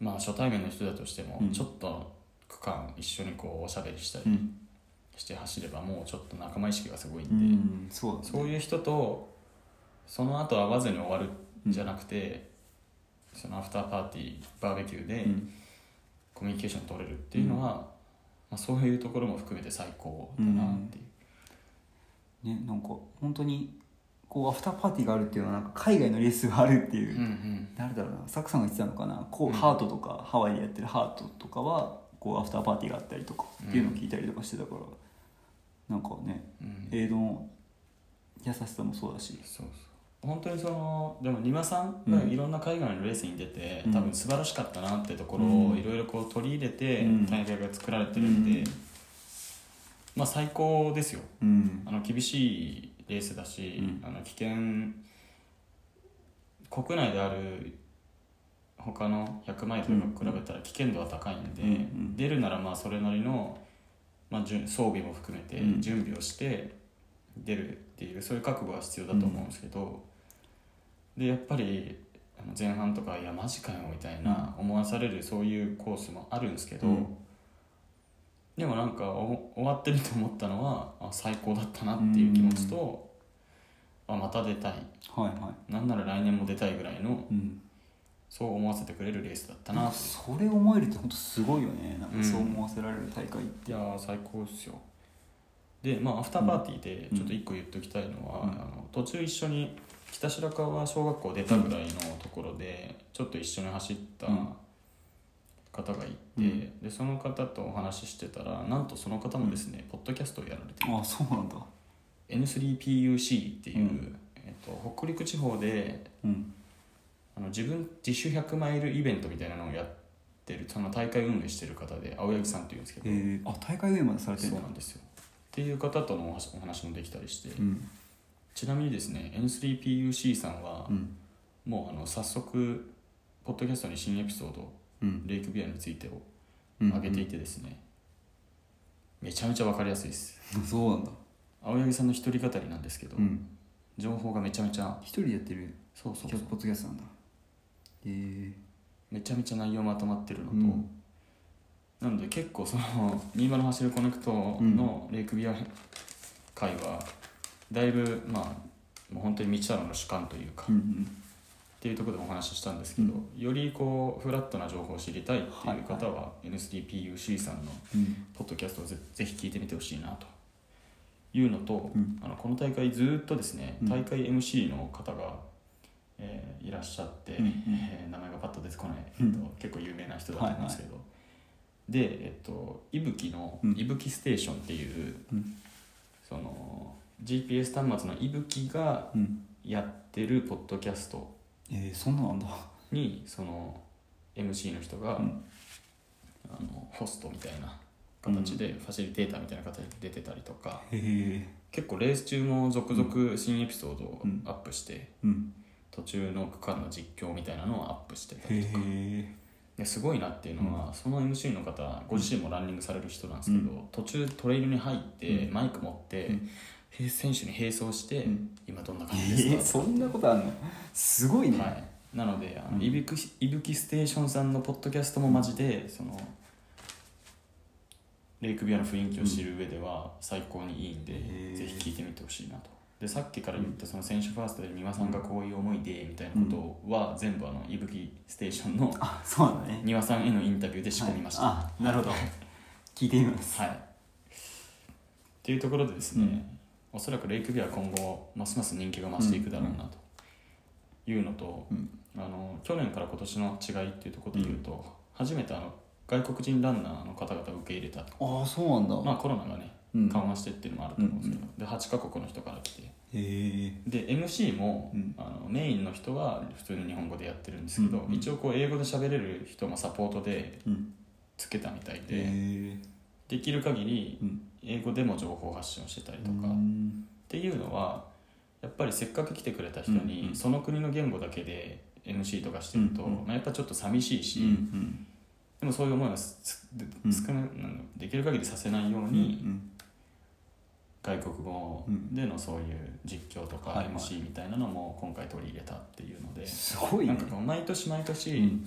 まあ初対面の人だとしても、うん。ちょっと区間一緒にこうおしゃべりしたりうんして走ればもうちょっと仲間意識がすごいんうで、んそうだね。そういう人とその後会わずに終わるんじゃなくて、そのアフターパーティーバーベキューでうん。コミュニケーション取れるっていうのは、まあ、そういうところも含めて最高だなっていう、ねなんか本当にこうアフターパーティーがあるっていうのはなんか海外のレースがあるっていう、うんうん。誰だろうな。サクさんが言ってたのかな。こう、うん。ハートとかハワイでやってるハートとかはこうアフターパーティーがあったりとかっていうのを聞いたりとかしてたから、なんかねうん。映像の優しさもそうだし。そうそう。本当にそのでも庭さんがいろんな海外のレースに出て、うん。多分素晴らしかったなってところうん。をいろいろこう取り入れてうん。大会が作られてるんで、うん。まあ最高ですよ。うん。あの厳しいレースだし、うん。あの危険国内である他の100マイルとか比べたら危険度は高いんで、出るならまあそれなりの、まあ、準装備も含めてうん。準備をして出るっていうそういう覚悟は必要だと思うんですけど、でやっぱり前半とか「いやマジかよ」みたいな思わされるそういうコースもあるんですけど、うん。でもなんかお終わってみて思ったのはあ最高だったなっていう気持ちと、あまた出たい。はいはなんなら来年も出たいぐらいのい、うん、そう思わせてくれるレースだったな。それ思えるって本当すごいよね。なんうんかそう思わせられる大会って、いやー最高ですよ。でまあアフターパーティーでちょっと一個言っておきたいのは、うん。あの途中一緒に北白川小学校出たぐらいのところでちょっと一緒に走ったうん。方がいて、うん。でその方とお話ししてたらなんとその方もですね、ポッドキャストをやられてるあそうなんだ。N3PUC っていう、うん。えっと、北陸地方でうんあの自分自主100マイルイベントみたいなのをやってるその大会運営してる方で青柳さんっていうんですけど、えー、あ大会運営までされてるそうんなんですよ。っていう方とのお話もできたりして、うん。ちなみにですね N3PUC さんは、うん。もうあの早速ポッドキャストに新エピソードうん。レイクビアについてをうん。上げていてですね、めちゃめちゃ分かりやすいです。う んそうなんだ。青柳さんの一人語りなんですけど、うん。情報がめちゃめちゃ一人でやってるそうそうそう。ポッドキャストなんだえー、めちゃめちゃ内容まとまってるのと、うん。なので結構その「20走るコネクト」のレイクビア会はだいぶまあもう本当に道太郎の主観というか、っうん。ていうところでお話ししたんですけど、よりこうフラットな情報を知りたいっていう方は N3PUC さんのうん。ポッドキャストをぜぜひ聞いてみてほしいなというのと、うん。あのこの大会ずっとですねうん。大会 MC の方が、えーいらっしゃって、うんうん。えー名前がパッと出てこない、うんえっと、結構有名な人だと思うんですけど、で、えっと、いぶきのうん。いぶきステーションっていう、うん。その GPS 端末のいぶきがうん。やってるポッドキャスト。えー、そんなんだ。にその MC の人が、うん。あのホストみたいな形で、ファシリテーターみたいな形で出てたりとか。結構レース中も続々新エピソードをうん。アップして、うん途中の区間の実況みたいなのをアップしてたへりとか。え。ですごいなっていうのは、その MC の方ご自身もランニングされる人なんですけど、途中トレイルに入って、うん。マイク持って、うん。へ選手に並走して、うん。今どんなえ感じですか、ー、そんなことあんの？すごいね、はい、なのであの、うん。いぶきいぶきステーションさんのポッドキャストもマジでそのレイクビアの雰囲気を知る上では最高にいいんで、ぜひ聞いてみてほしいなとでさっきから言ったその選手ファーストで三輪さんがこういう思いでみたいなことは全部あのいぶきステーションのあそうなんだね。三輪さんへのインタビューで仕込みました、はい。あなるほど。聞いてみます。はい。っていうところでですね、おそらくレイクビアは今後ますます人気が増していくだろうなというのと、うん。あの去年から今年の違いっていうところで言うと、初めてあの外国人ランナーの方々を受け入れたと。ああそうなんだ、まあコロナがねうん。緩和してっていうのもあると思うんですけど、で8カ国の人から来てで MC も、うん。あのメインの人は普通に日本語でやってるんですけど、うん。うん一応こう英語で喋れる人もサポートでうん。つけたみたいで、へえできる限りうん。英語でも情報発信をしてたりとか、っうん。ていうのはやっぱりせっかく来てくれた人に、うんうん。その国の言語だけで MC とかしてると、うんうん。まあ、やっぱちょっと寂しいし、うんでもそういう思いはすうん。できる限りさせないよううんに、うん外国語でのそういう実況とか MC みたいなのも今回取り入れたっていうので、すごいね。なんかこう毎年毎年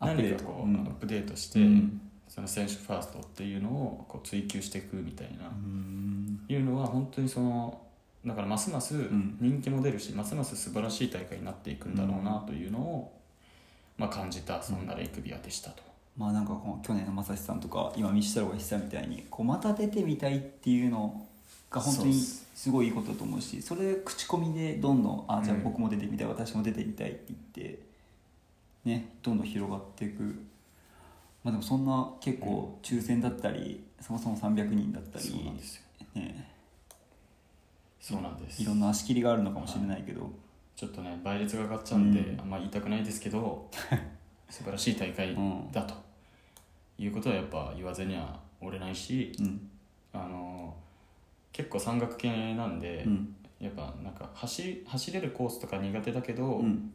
何かこう、うん。アップデートして、うん。その選手ファーストっていうのをこう追求していくみたいな、うん。いうのは本当にそのだからますますん。人気も出るし、ますます素晴らしい大会になっていくんだろうなというのを、まあ、感じたそんなレイクビアでしたと。まあなんかこの去年の正志さんとか今道太郎が言ってたみたいにこうまた出てみたいっていうのが本当にす。すごいいいことだと思うしそれで口コミでどんどんあじゃあうん僕も出てみたい、私も出てみたいって言ってねどんどん広がっていく。まあでもそんな結構抽選だったりそもそも300人だったりそうなんですよ。ね。そうなんです。いろんな足切りがあるのかもしれないけど、ちょっとね倍率が上がっちゃうんで、うん。あんま言いたくないですけど 素晴らしい大会うんだということはやっぱ言わずにはおれないしうん。あの結構山岳系なんで、うん。やっぱなんか走走れるコースとか苦手だけど、うん。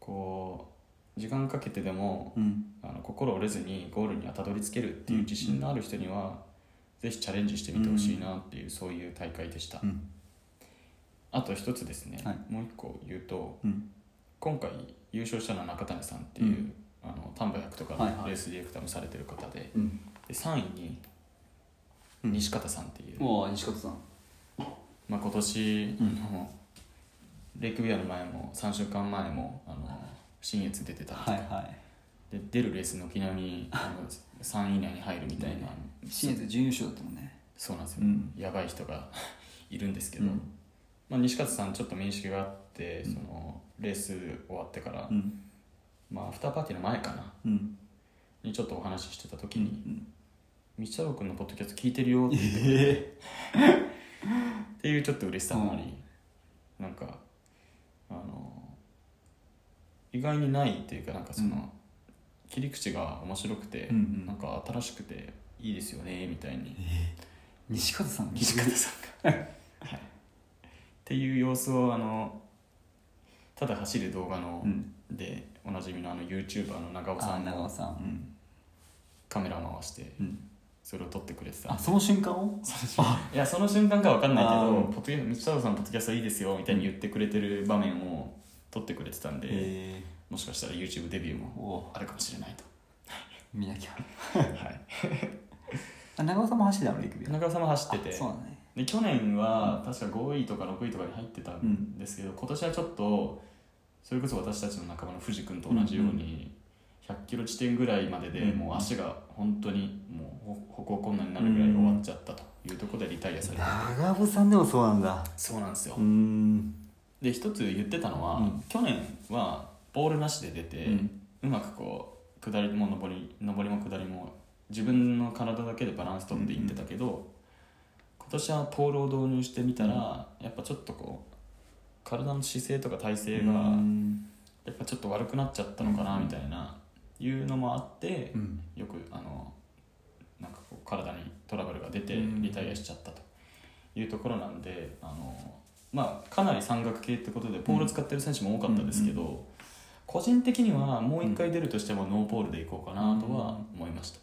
こう時間かけてでもうん。あの心折れずにゴールにはたどり着けるっていう自信のある人には、ぜひチャレンジしてみてほしいなっていう、そういう大会でした、うん。あと一つですね、はい。もう一個言うとうん。今回優勝したのは中谷さんっていう、うんあの丹波100とかレースディレクターもされてる方で,、うん。で3位にうん。西方さんっていう、おお西方さん。まあ、今年うん。のレイクビアの前も3週間前もあの新越出てたりとか、はいはい。で出るレース軒並みあの3位以内に入るみたいな、新越準優勝だったもんね。そうなんですよ、うん。やばい人が いるんですけど、うん。まあ、西方さんちょっと面識があって、そのレース終わってから、うんまあ、アフターパーティーの前かな。うん。にちょっとお話ししてた時うにん「道太郎君のポッドキャスト聞いてるよ」って言ってえ っていうちょっと嬉しさもあり、なんかあの意外にないっていうかなんかその、うん。切り口が面白くて、うんうん。なんか新しくていいですよねみたいに。西方さん。西方さんが、はい、っていう様子をあのただ走る動画の、うん。でおなじみのあの YouTuber の長尾さあんも長尾さん。うん。カメラを回してうん。それを撮ってくれてたあその瞬間を？いやその瞬間かわかんないけど「ポッドさんのポッドキャストいいですよ」みたいに言ってくれてる場面を撮ってくれてたんで、えもしかしたら YouTube デビューー、もおあるかもしれないと、見なきゃ。はい、あ長尾さんも走ってたのレイクビア中尾さんも走ってて。あそうだね。で去年は確か5位とか6位とかに入ってたん。ですけど、今年はちょっとそれこそ私たちの仲間の藤君と同じように100キロ地点ぐらいまででうんもう足が本当にもう歩行困難になるぐらい終わっちゃったというところでリタイアされてて。長尾さんでもそうなんだ。そうなんですよ、ん。で一つ言ってたのは、うん。去年はボールなしで出て、ううんまくこう下りも上り上りも下りも自分の体だけでバランス取っていってたけど、今年はポールを導入してみたら、やっぱちょっとこう体の姿勢とか体勢がうん。やっぱちょっと悪くなっちゃったのかなみたいな、いうのもあって、うん。よくあのなんかこう体にトラブルが出てうん。リタイアしちゃったと。いうところなんで、あのまあ、かなり山岳系ってことでポール使ってる選手も多かったですけど、個人的にはもう一回出るとしてもノーポールでいこうかなとは思いました、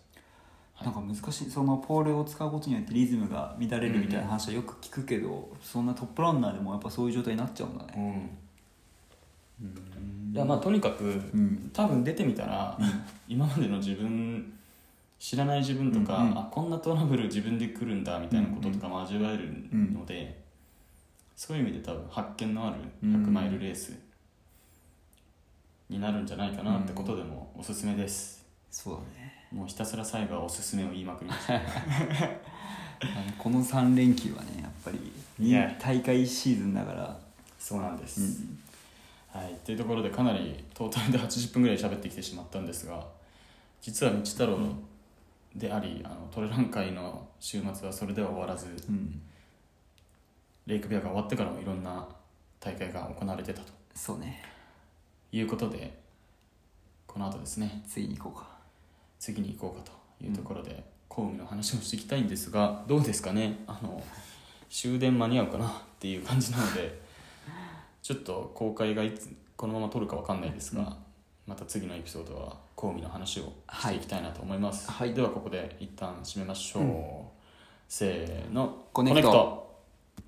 なんか難しいそのポールを使うことによってリズムが乱れるみたいな話はよく聞くけど、そんなトップランナーでもやっぱそういう状態になっちゃうんだね。うん。うん。いやまあとにかく、ん。多分出てみたら、今までの自分知らない自分とか、うんうん。あこんなトラブル自分で来るんだみたいなこととかも味わえるので、そういう意味で多分発見のある100マイルレースになるんじゃないかなってことでもおすすめです、そうだねもうひたすら最後はおすすめを言いまくりました。この3連休はねやっぱり大会シーズンだから。そうなんです、うんはい、というところでかなりトータルで80分ぐらい喋ってきてしまったんですが実は道太郎であり、あのトレラン会の週末はそれでは終わらずうん。レイクビアが終わってからもいろんな大会が行われてたと。そうね。いうことでこの後ですね。次に行こうか次に行こうかというところで、コウミの話をしていきたいんですがどうですかね？あの終電間に合うかなっていう感じなので ちょっと公開がいつこのまま撮るかわかんないですが、うん。また次のエピソードはコウミの話をしていきたいなと思います、はい。ではここで一旦締めましょう、うん。せーの。コネクト